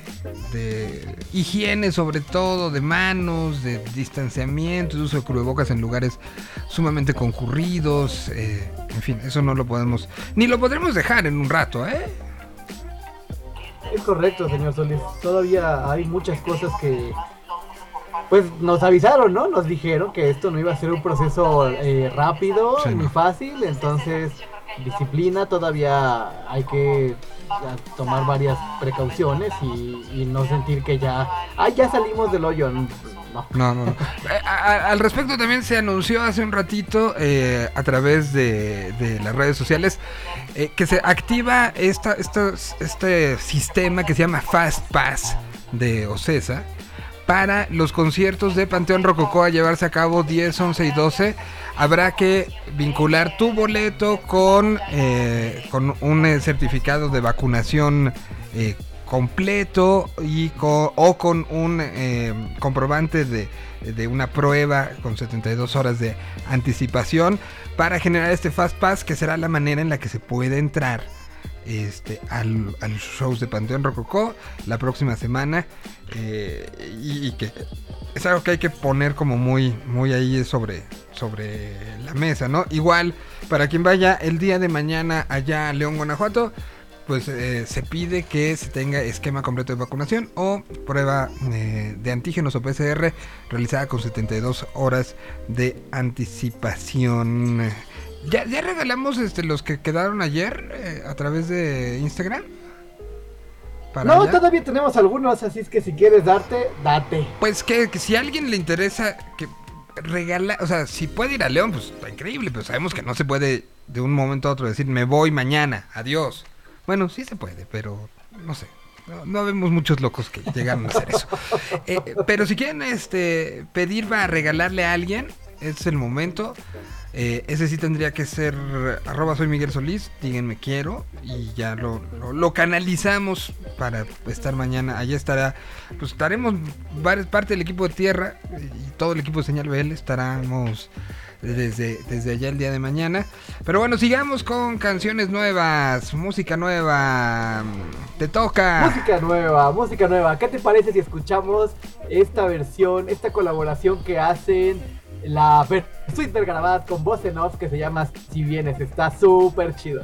S1: de higiene, sobre todo, de manos, de distanciamiento, de uso de cubrebocas en lugares sumamente concurridos. eh, en fin, eso no lo podemos, ni lo podremos dejar en un rato, ¿eh?
S7: Es correcto, señor Solís. Todavía hay muchas cosas que. Pues nos avisaron, ¿no? Nos dijeron que esto no iba a ser un proceso eh, rápido
S1: Sí,
S7: ni
S1: no.
S7: fácil. Entonces, disciplina, todavía hay que ya, tomar varias precauciones y, y no sentir que ya. Ah, ya salimos del hoyo. No.
S1: No, no, no. *laughs* Eh, a- al respecto también se anunció hace un ratito eh, a través de, de las redes sociales eh, que se activa esta, esta- este sistema que se llama Fast Pass de Ocesa para los conciertos de Panteón Rococó a llevarse a cabo 10, 11 y 12. Habrá que vincular tu boleto con, eh, con un eh, certificado de vacunación eh, completo y co- o con un comprobante de, de una prueba con 72 horas de anticipación para generar este Fast Pass que será la manera en la que se puede entrar este, al, a los shows de Panteón Rococó la próxima semana eh, y, y que es algo que hay que poner como muy, muy ahí sobre, sobre la mesa, ¿no? Igual, para quien vaya el día de mañana allá a León, Guanajuato, pues eh, se pide que se tenga esquema completo de vacunación o prueba eh, de antígenos o PCR realizada con 72 horas de anticipación. Ya, ya regalamos este, los que quedaron ayer eh, a través de Instagram.
S7: No,
S1: allá.
S7: todavía tenemos algunos, así es que si quieres darte, date.
S1: Pues que, que si a alguien le interesa que regala, o sea, si puede ir a León, pues está increíble, pero sabemos que no se puede de un momento a otro decir me voy mañana, adiós. Bueno, sí se puede, pero no sé. No, no vemos muchos locos que llegan a hacer eso. Eh, *laughs* eh, pero si quieren este pedir para regalarle a alguien, es el momento. Eh, ese sí tendría que ser arroba soy Miguel Solís, díganme quiero y ya lo, lo, canalizamos para estar mañana. Allá estará, pues estaremos varias parte del equipo de tierra y todo el equipo de Señal BL estaremos desde, desde allá el día de mañana. Pero bueno, sigamos con canciones nuevas, música nueva. Te toca.
S7: Música nueva, música nueva. ¿Qué te parece si escuchamos esta versión, esta colaboración que hacen la Suite Vergarabat con voz en off que se llama Si Vienes? Está súper chido.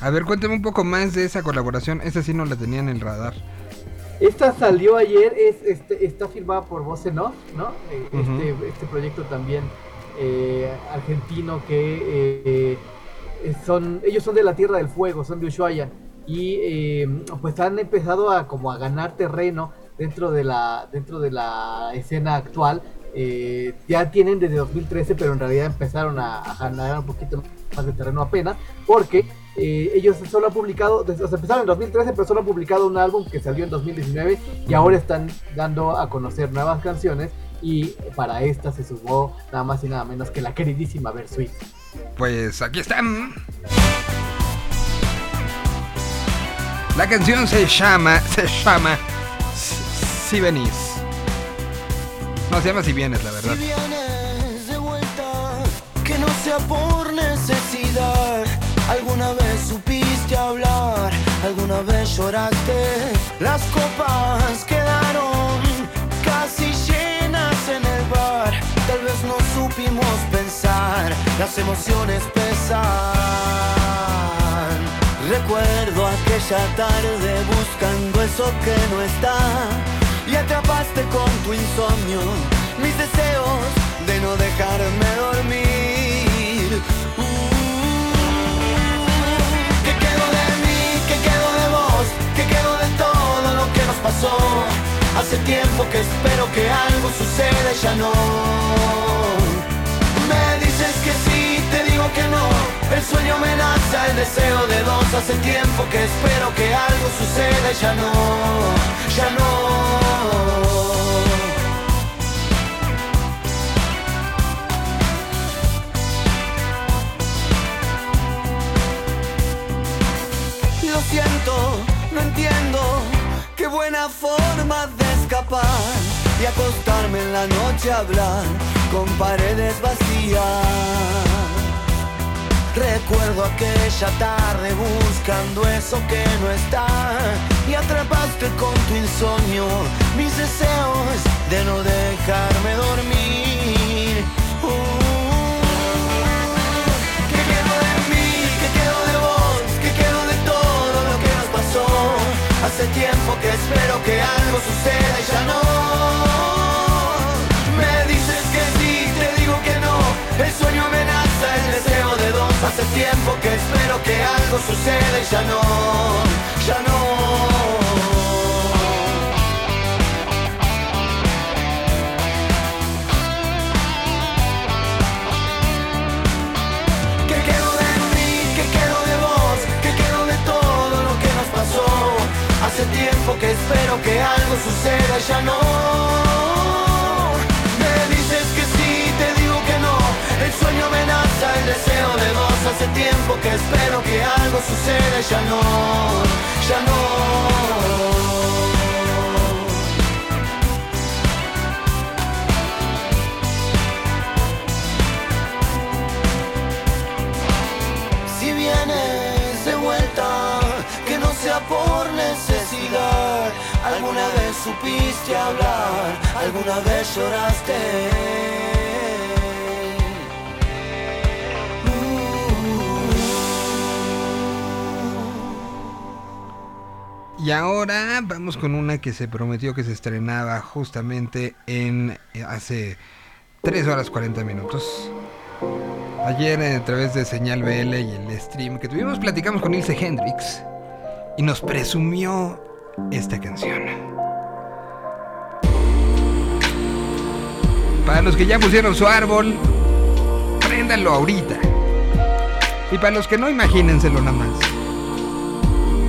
S1: A ver, cuéntame un poco más de esa colaboración. Esa sí no la tenía en el radar.
S7: Esta salió ayer, es, este, está firmada por Voz en Off, ¿no? Eh, este, este proyecto también eh, argentino que eh, eh, son, ellos son de la Tierra del Fuego, son de Ushuaia y eh, pues han empezado a como a ganar terreno dentro de la dentro de la escena actual eh, ya tienen desde 2013, pero en realidad empezaron a, a ganar un poquito más de terreno apenas, porque eh, ellos solo han publicado, desde, o sea, empezaron en 2013, pero solo han publicado un álbum que salió en 2019 y ahora están dando a conocer nuevas canciones y para esta se sumó nada más y nada menos que la queridísima Versuit.
S1: Pues aquí están. La canción se llama, se llama si venís. No, se llama Si vienes, la verdad.
S9: Si vienes de vuelta, que no sea por necesidad. Alguna vez supiste hablar, alguna vez lloraste. Las copas quedaron casi llenas en el bar. Tal vez no supimos pensar, las emociones pesan. Recuerdo aquella tarde buscando eso que no está y atrapaste con tu insomnio mis deseos de no dejarme dormir. Uh, ¿Qué quedó de mí? ¿Qué quedó de vos? ¿Qué quedó de todo lo que nos pasó? Hace tiempo que espero que algo suceda y ya no. Que no. El sueño amenaza, el deseo de dos. Hace tiempo que espero que algo suceda ya no, ya no. Lo siento, no entiendo qué buena forma de escapar y acostarme en la noche a hablar con paredes vacías. Recuerdo aquella tarde buscando eso que no está y atrapaste con tu insomnio mis deseos de no dejarme dormir. Uh, ¿Qué quedó de mí? ¿Qué quedó de vos? ¿Qué quedó de todo lo que nos pasó? Hace tiempo que espero que algo suceda y ya no. Me dices que sí, te digo que no. El sueño amenaza, el deseo. Hace tiempo que espero que algo suceda y ya no, ya no. ¿Qué quedó de mí? ¿Qué quedó de vos? ¿Qué quedó de todo lo que nos pasó? Hace tiempo que espero que algo suceda ya no. El sueño amenaza, el deseo de dos. Hace tiempo que espero que algo suceda ya no, ya no. Si vienes de vuelta, que no sea por necesidad. Alguna vez supiste hablar, alguna vez lloraste.
S1: Y ahora vamos con una que se prometió que se estrenaba justamente en eh, hace 3 horas 40 minutos. Ayer eh, a través de Señal BL y el stream que tuvimos platicamos con Ilse Hendrix y nos presumió esta canción. Para los que ya pusieron su árbol, préndanlo ahorita. Y para los que no, imagínenselo nada más.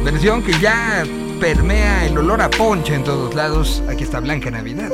S1: Versión que ya permea el olor a ponche en todos lados. Aquí está Blanca Navidad.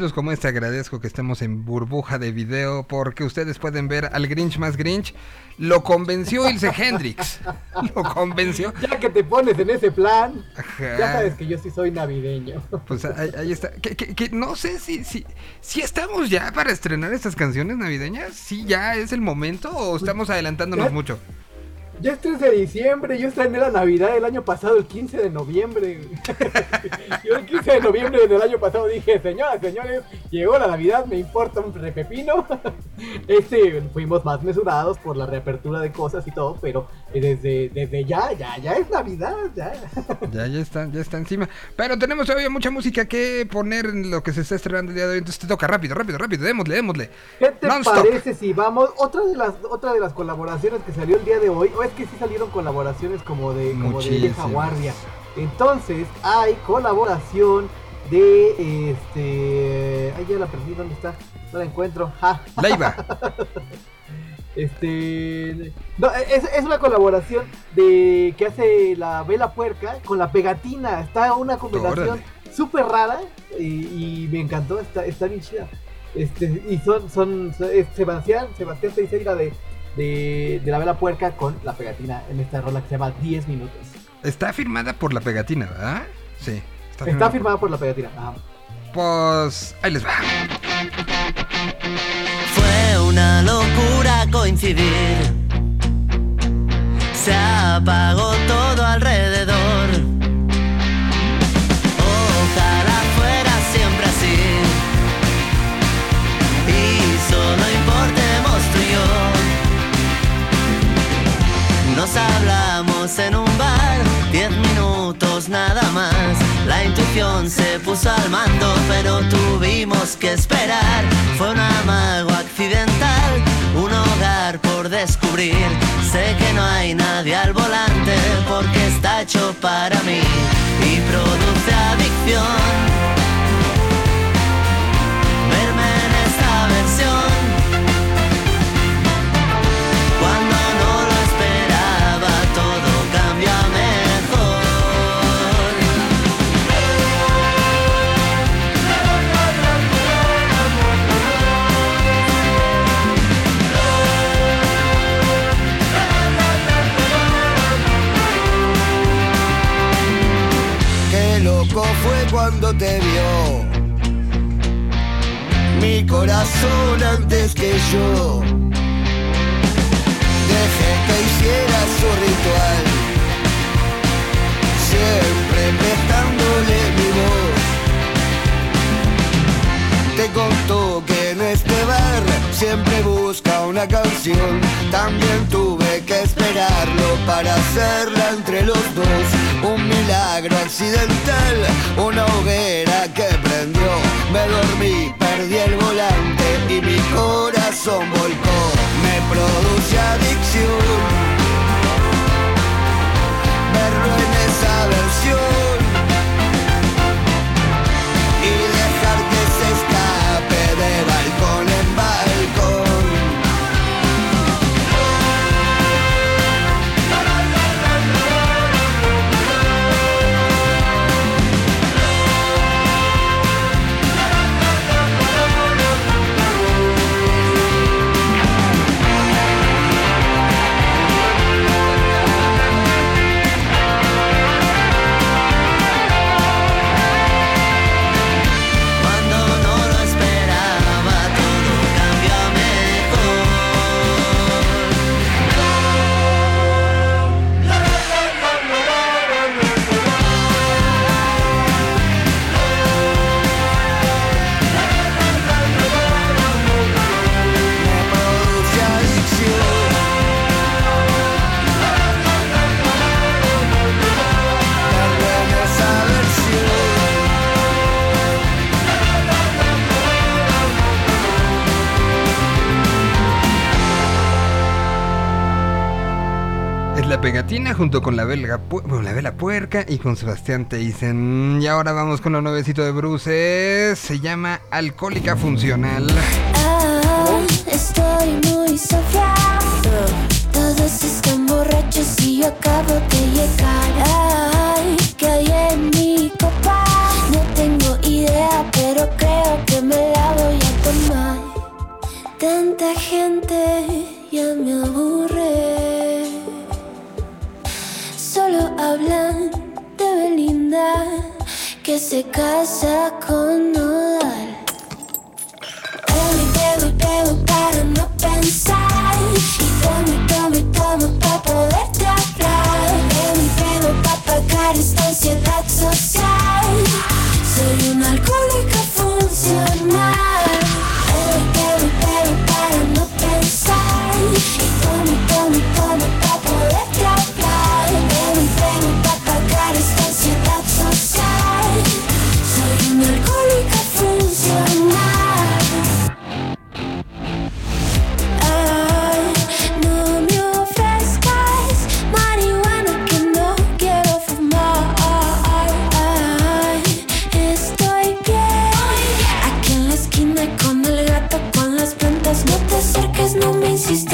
S1: Momentos como este agradezco que estemos en burbuja de video porque ustedes pueden ver al Grinch más Grinch. Lo convenció Ilse *laughs* Hendrix. Lo convenció.
S7: Ya que te pones en ese plan,
S1: Ajá.
S7: ya sabes que yo sí soy navideño.
S1: Pues ahí, ahí está. Que, que- que no sé si, si, si estamos ya para estrenar estas canciones navideñas. Si ya es el momento o estamos adelantándonos
S7: Ya-
S1: mucho.
S7: Ya es 3 de diciembre, yo estrené la Navidad el año pasado, el 15 de noviembre. *laughs* yo el 15 de noviembre del año pasado dije, señoras, señores, llegó la Navidad, me importa un repepino. *laughs* este, fuimos más mesurados por la reapertura de cosas y todo, pero eh, desde, desde ya, ya, ya es Navidad, ya. *laughs*
S1: Ya, ya está, ya está encima. Pero tenemos todavía mucha música que poner en lo que se está estrenando el día de hoy. Entonces te toca rápido, rápido, rápido. Démosle, démosle.
S7: ¿Qué te parece si vamos? Otra de las otra de las colaboraciones que salió el día de hoy, o es que sí salieron colaboraciones como de como de vieja guardia. Entonces, hay colaboración de este, ay ya la perdí, ¿dónde está? No la encuentro. *laughs* Ja.
S1: Leiva.
S7: Este, no, es, es una colaboración de que hace la Vela Puerca con la pegatina. Está una combinación súper rara y, y me encantó. Está, está bien chida. Este, y son, son, son- es Sebastián, Sebastián Teixeira de, de, de la Vela Puerca con la pegatina en esta rola que se llama 10 minutos.
S1: Está firmada por la pegatina, ¿verdad? Sí.
S7: Está firmada por la pegatina. Ajá.
S1: Pues ahí les va.
S10: Fue una locura coincidir. Se apagó todo alrededor. En un bar, diez minutos nada más. La intuición se puso al mando, pero tuvimos que esperar. Fue un amago accidental, un hogar por descubrir. Sé que no hay nadie al volante porque está hecho para mí y produce adicción.
S11: Te vio. Mi corazón antes que yo. Dejé que hiciera su ritual. Siempre prestándole Te contó que en este bar siempre busca una canción. También tuve que esperarlo para hacerla entre los dos. Un milagro accidental, una hoguera que prendió. Me dormí, perdí el volante y mi corazón volcó. Me produce adicción. Verlo en esa versión
S1: Pegatina junto con la, belga bueno, la Vela Puerca y con Sebastián Teisen. Y ahora vamos con lo nuevecito de Bruce. Se llama Alcohólica Funcional.
S4: Hoy estoy muy saciado. Todos están borrachos y yo acabo de llegar. Ay, que hay en mi copa. No tengo idea, pero creo que me la voy a tomar. Tanta gente ya me aburre. Solo hablan de Belinda que se casa con Nodal. Bebo bebo y bebo para no pensar. Y tomo y tomo y tomo para poderte hablar. Bebo y bebo para pagar esta ansiedad social. Soy una alcohólica funcional.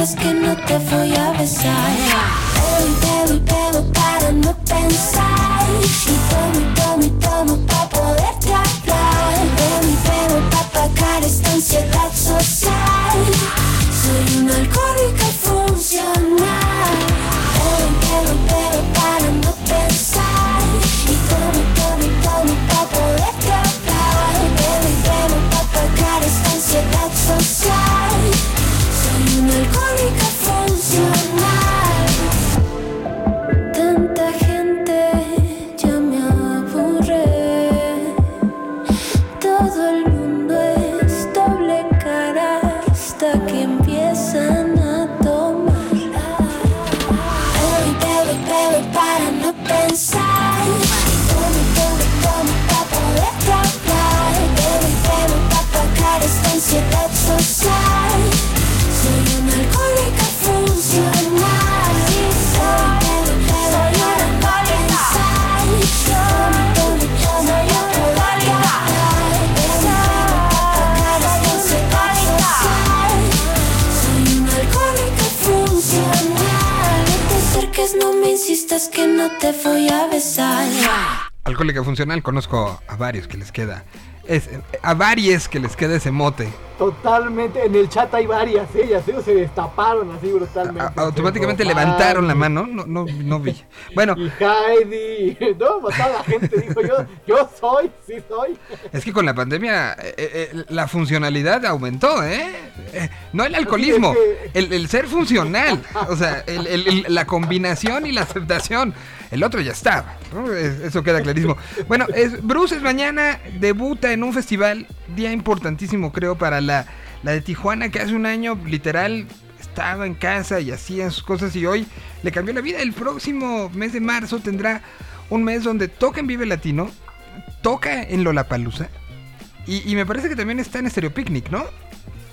S4: Insistas que no te voy a besar. Bebo y bebo y bebo para no pensar. Y tomo y tomo y tomo para poderte hablar. Bebo y bebo para pagar esta ansiedad social. Soy una alcohólica funcional. Bebo y bebo y bebo una alcohólica funcional. No te acerques, no me insistas que no te voy a besar.
S1: Alcohólica funcional, conozco a varios que les queda. Es, a varios que les queda ese mote.
S7: Totalmente, en el chat hay varias, ellas ¿eh? se destaparon así brutalmente.
S1: A- automáticamente levantaron la mano, no, no, no vi. Bueno,
S7: Y Heidi, *laughs* no, pues, toda la gente dijo yo, yo soy, sí soy.
S1: es que con la pandemia eh, eh, la funcionalidad aumentó, ¿eh? Eh, No el alcoholismo,
S7: Es
S1: el, el ser funcional. O sea, el- la combinación y la aceptación. El otro ya estaba, Eso queda clarísimo. Bueno, es, Bruce es mañana, debuta en un festival, día importantísimo creo para la, la de Tijuana, que hace un año literal estaba en casa y hacía sus cosas y hoy le cambió la vida. El próximo mes de marzo tendrá un mes donde toca en Vive Latino, toca en Lollapalooza y, y me parece que también está en Stereo Picnic, ¿no?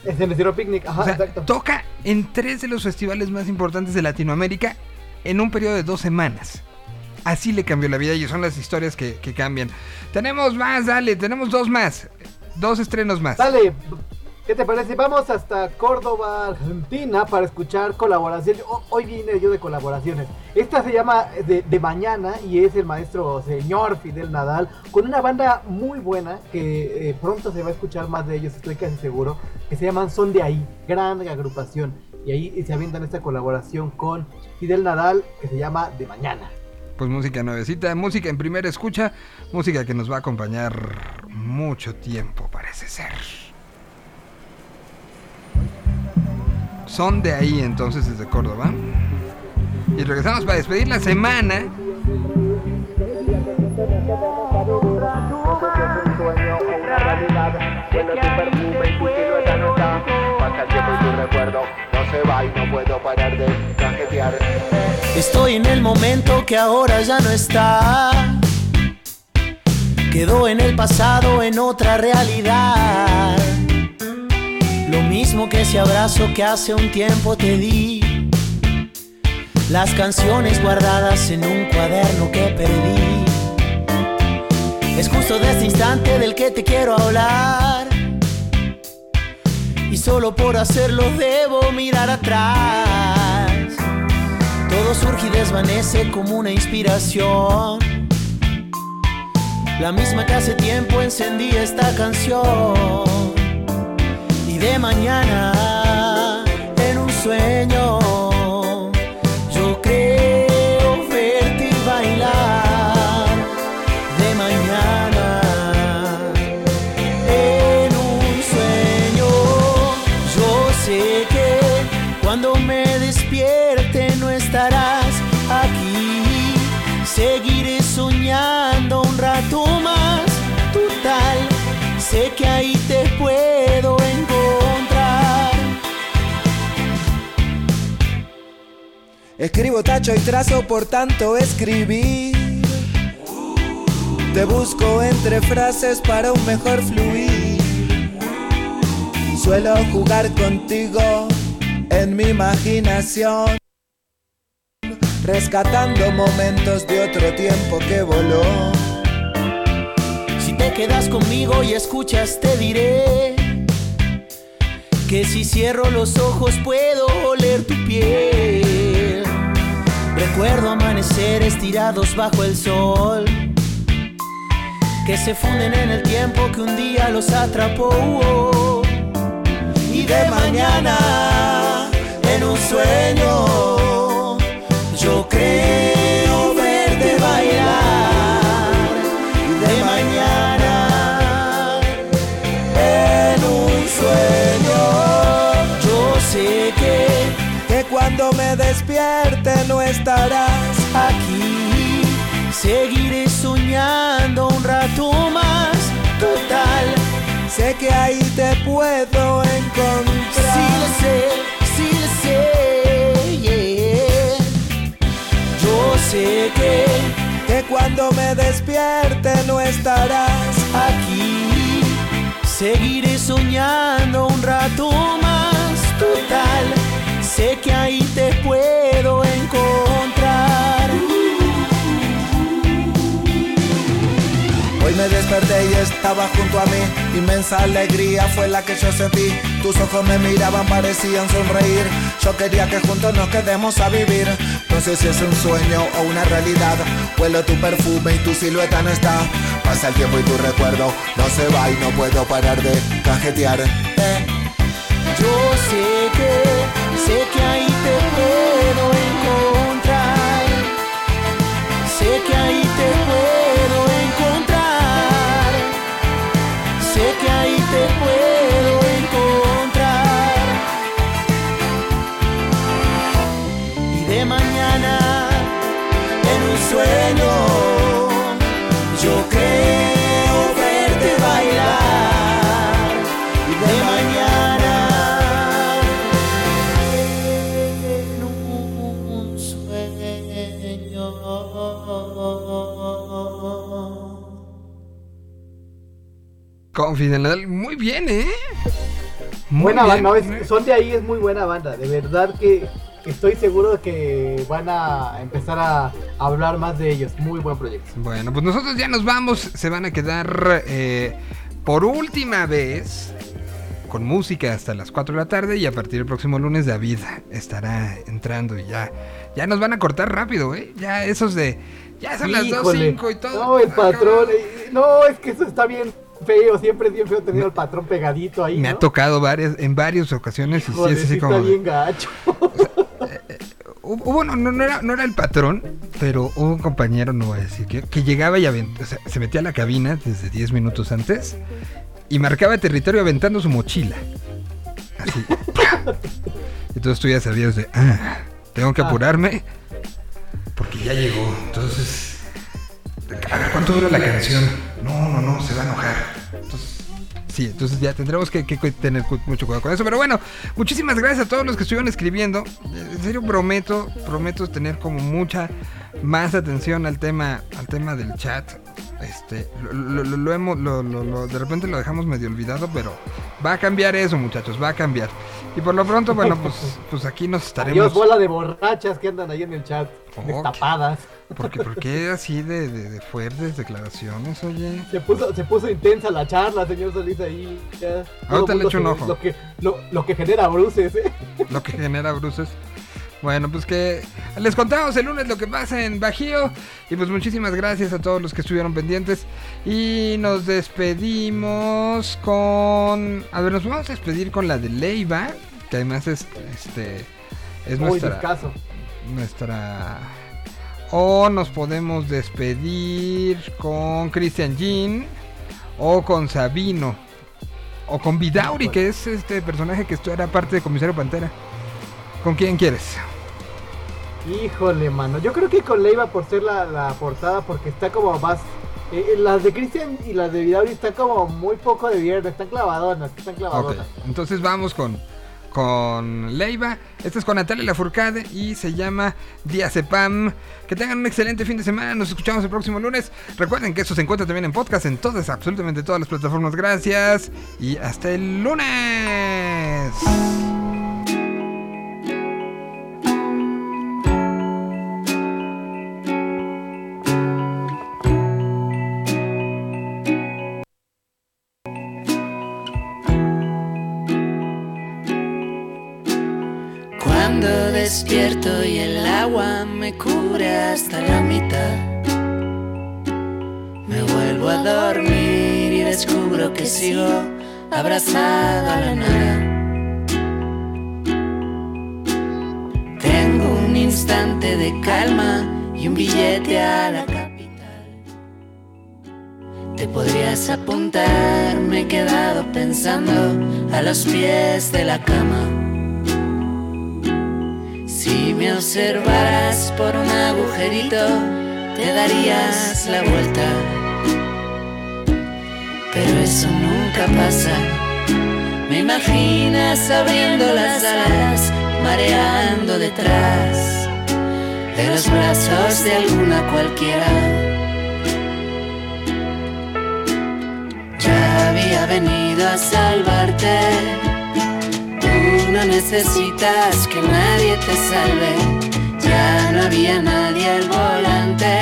S7: Es en Zero Picnic, ajá,
S1: O sea,
S7: exacto.
S1: toca en tres de los festivales más importantes de Latinoamérica en un periodo de dos semanas. Así le cambió la vida y son las historias que, que cambian. Tenemos más, dale, tenemos dos más. Dos estrenos más.
S7: Dale, ¿qué te parece? Vamos hasta Córdoba, Argentina, para escuchar colaboraciones. Ho- Hoy vine yo de colaboraciones. Esta se llama de, de Mañana y es el maestro señor Fidel Nadal, con una banda muy buena que eh, pronto se va a escuchar más de ellos, estoy casi seguro, que se llaman Son de Ahí, gran agrupación. Y ahí se avientan esta colaboración con Fidel Nadal que se llama De Mañana.
S1: Pues música nuevecita, música en primera escucha, música que nos va a acompañar mucho tiempo, parece ser. Son de ahí entonces desde Córdoba. Y regresamos para despedir la semana.
S10: Estoy en el momento que ahora ya no está. Quedó en el pasado en otra realidad. Lo mismo que ese abrazo que hace un tiempo te di. Las canciones guardadas en un cuaderno que perdí. Es justo de este instante del que te quiero hablar. Y solo por hacerlo debo mirar atrás. Todo surge y desvanece como una inspiración. La misma que hace tiempo encendí esta canción de mañana
S12: en un sueño.
S13: Escribo tacho y trazo por tanto escribir. Te busco entre frases para un mejor fluir. Suelo jugar contigo en mi imaginación. Rescatando momentos de otro tiempo que voló.
S12: Si te quedas conmigo y escuchas, te diré que si cierro los ojos puedo oler tu piel. Recuerdo amaneceres tirados bajo el sol que se funden en el tiempo que un día los atrapó. Y de mañana, en un sueño, yo creo
S13: despierte no estarás
S12: aquí seguiré soñando un rato más. Total,
S13: Sé que ahí te puedo encontrar.
S12: sí le sé, sí le sé. Yo sé que
S13: Que cuando me despierte no estarás.
S12: aquí seguiré soñando un rato más. Total, que ahí te puedo encontrar.
S13: Hoy me desperté y estaba junto a mí. Inmensa alegría fue la que yo sentí. Tus ojos me miraban, parecían sonreír. Yo quería que juntos nos quedemos a vivir. No sé si es un sueño o una realidad. Huelo tu perfume y tu silueta no está. Pasa el tiempo y tu recuerdo no se va y no puedo parar de cajetear. Eh.
S12: Yo sé que, sé que ahí te puedo encontrar. Sé que ahí te puedo encontrar. Sé que ahí te puedo encontrar. Y de mañana, en un sueño,
S1: Muy bien, ¿eh? Muy
S7: buena
S1: bien,
S7: banda, no, es-
S1: muy-
S7: son de ahí, es muy buena banda. De verdad que estoy seguro de que van a empezar a hablar más de ellos. Muy buen proyecto.
S1: Bueno, pues nosotros ya nos vamos. Se van a quedar eh, por última vez con música hasta las 4 de la tarde. Y a partir del próximo lunes, David estará entrando y ya. Ya nos van a cortar rápido, ¿eh? Ya esos de. Ya son las
S7: Híjole.
S1: 2.05 y todo.
S7: No, el patrón. eh, No, es que eso está bien feo. Siempre es bien feo tener al patrón pegadito ahí.
S1: Me
S7: ¿no?
S1: ha tocado varias, en varias ocasiones. Y sí es así
S7: sí
S1: como.
S7: está bien gacho. *laughs*
S1: Hubo, hubo- no, no, no era, no era el patrón, pero hubo un compañero, no voy a decir que, que llegaba y avent- o sea, se metía a la cabina desde 10 minutos antes y marcaba territorio aventando su mochila. Así. *laughs* Entonces tú ya sabías de, ah, tengo que
S7: Ah.
S1: apurarme porque ya llegó. Entonces, a ver, ¿cuánto dura la canción? No, no, no, se va a enojar. Entonces, Sí, entonces ya tendremos que, tener mucho cuidado con eso. Pero bueno, muchísimas gracias a todos los que estuvieron escribiendo. En serio prometo, prometo tener como mucha más atención al tema, al tema del chat. Este, lo, lo- lo- hemos, lo- lo- de repente lo dejamos medio olvidado, pero va a cambiar eso, muchachos, va a cambiar. Y por lo pronto, bueno, pues, pues aquí nos estaremos.
S7: Adiós, bola de borrachas que andan ahí en el chat.
S1: Ok.
S7: Destapadas.
S1: ¿Por qué, por qué así de, de- de fuertes declaraciones, oye?
S7: Se puso, se puso intensa la charla, señor Solís, ahí. ya.
S1: Ahorita le echo un ojo.
S7: Lo que, lo, lo que genera bruces, ¿eh?
S1: lo que genera bruces. Bueno, pues que les contamos el lunes lo que pasa en Bajío. Y pues muchísimas gracias a todos los que estuvieron pendientes. Y nos despedimos con... A ver, nos vamos a despedir con la de Leiva. que además es este es
S7: Uy,
S1: nuestra nuestra o nos podemos despedir con Christian Jean o con Sabino o con Vidauri, que es este personaje que esto era parte de Comisario Pantera. ¿Con quién quieres?
S7: Híjole, mano. Yo creo que con Leiva por ser la, la portada, porque está como más. eh, eh, las de Christian y las de Vidauri están como muy poco de viernes, están clavadonas, están clavadonas.
S1: entonces vamos con, con Leiva. Esta es con Natalia Lafourcade y se llama Diazepam. Que tengan un excelente fin de semana. Nos escuchamos el próximo lunes. Recuerden que esto se encuentra también en podcast en todas, absolutamente todas las plataformas. Gracias y hasta el lunes.
S14: Y el agua me cubre hasta la mitad. Me vuelvo a dormir y descubro que sigo abrazado a la nada. Tengo un instante de calma y un billete a la capital. Te podrías apuntar, me he quedado pensando a los pies de la cama. Si me observaras por un agujerito, te darías la vuelta. Pero eso nunca pasa. Me imaginas abriendo las alas, mareando detrás de los brazos de alguna cualquiera. Ya había venido a salvarte. No necesitas que nadie te salve. Ya no había nadie al volante.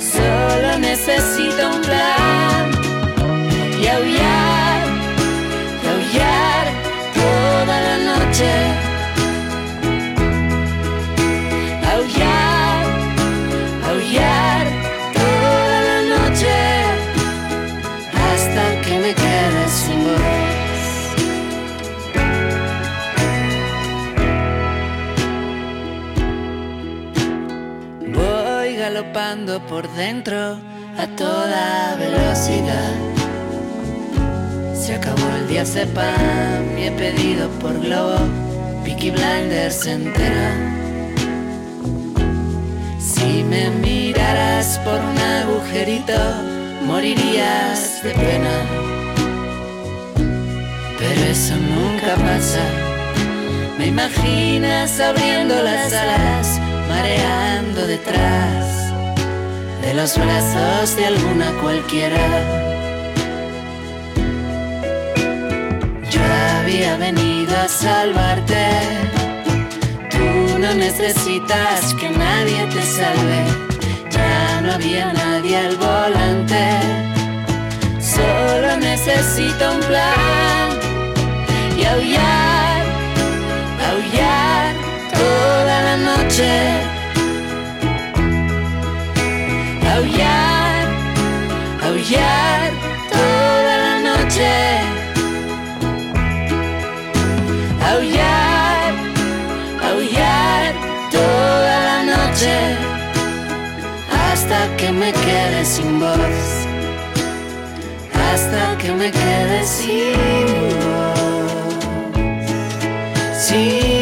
S14: Solo necesito un plan. Y aullar, aullar toda la noche. Por dentro a toda velocidad. Se acabó el día sepan y he pedido por globo Peaky Blinders entera. Si me miraras por un agujerito, morirías de pena. Pero eso nunca pasa. Me imaginas abriendo las alas, mareando detrás de los brazos de alguna cualquiera. Yo había venido a salvarte. Tú no necesitas que nadie te salve. Ya no había nadie al volante. Solo necesito un plan y aullar, aullar toda la noche. Aullar, aullar toda la noche. Aullar, aullar toda la noche. Hasta que me quede sin voz. Hasta que me quede sin voz. Sin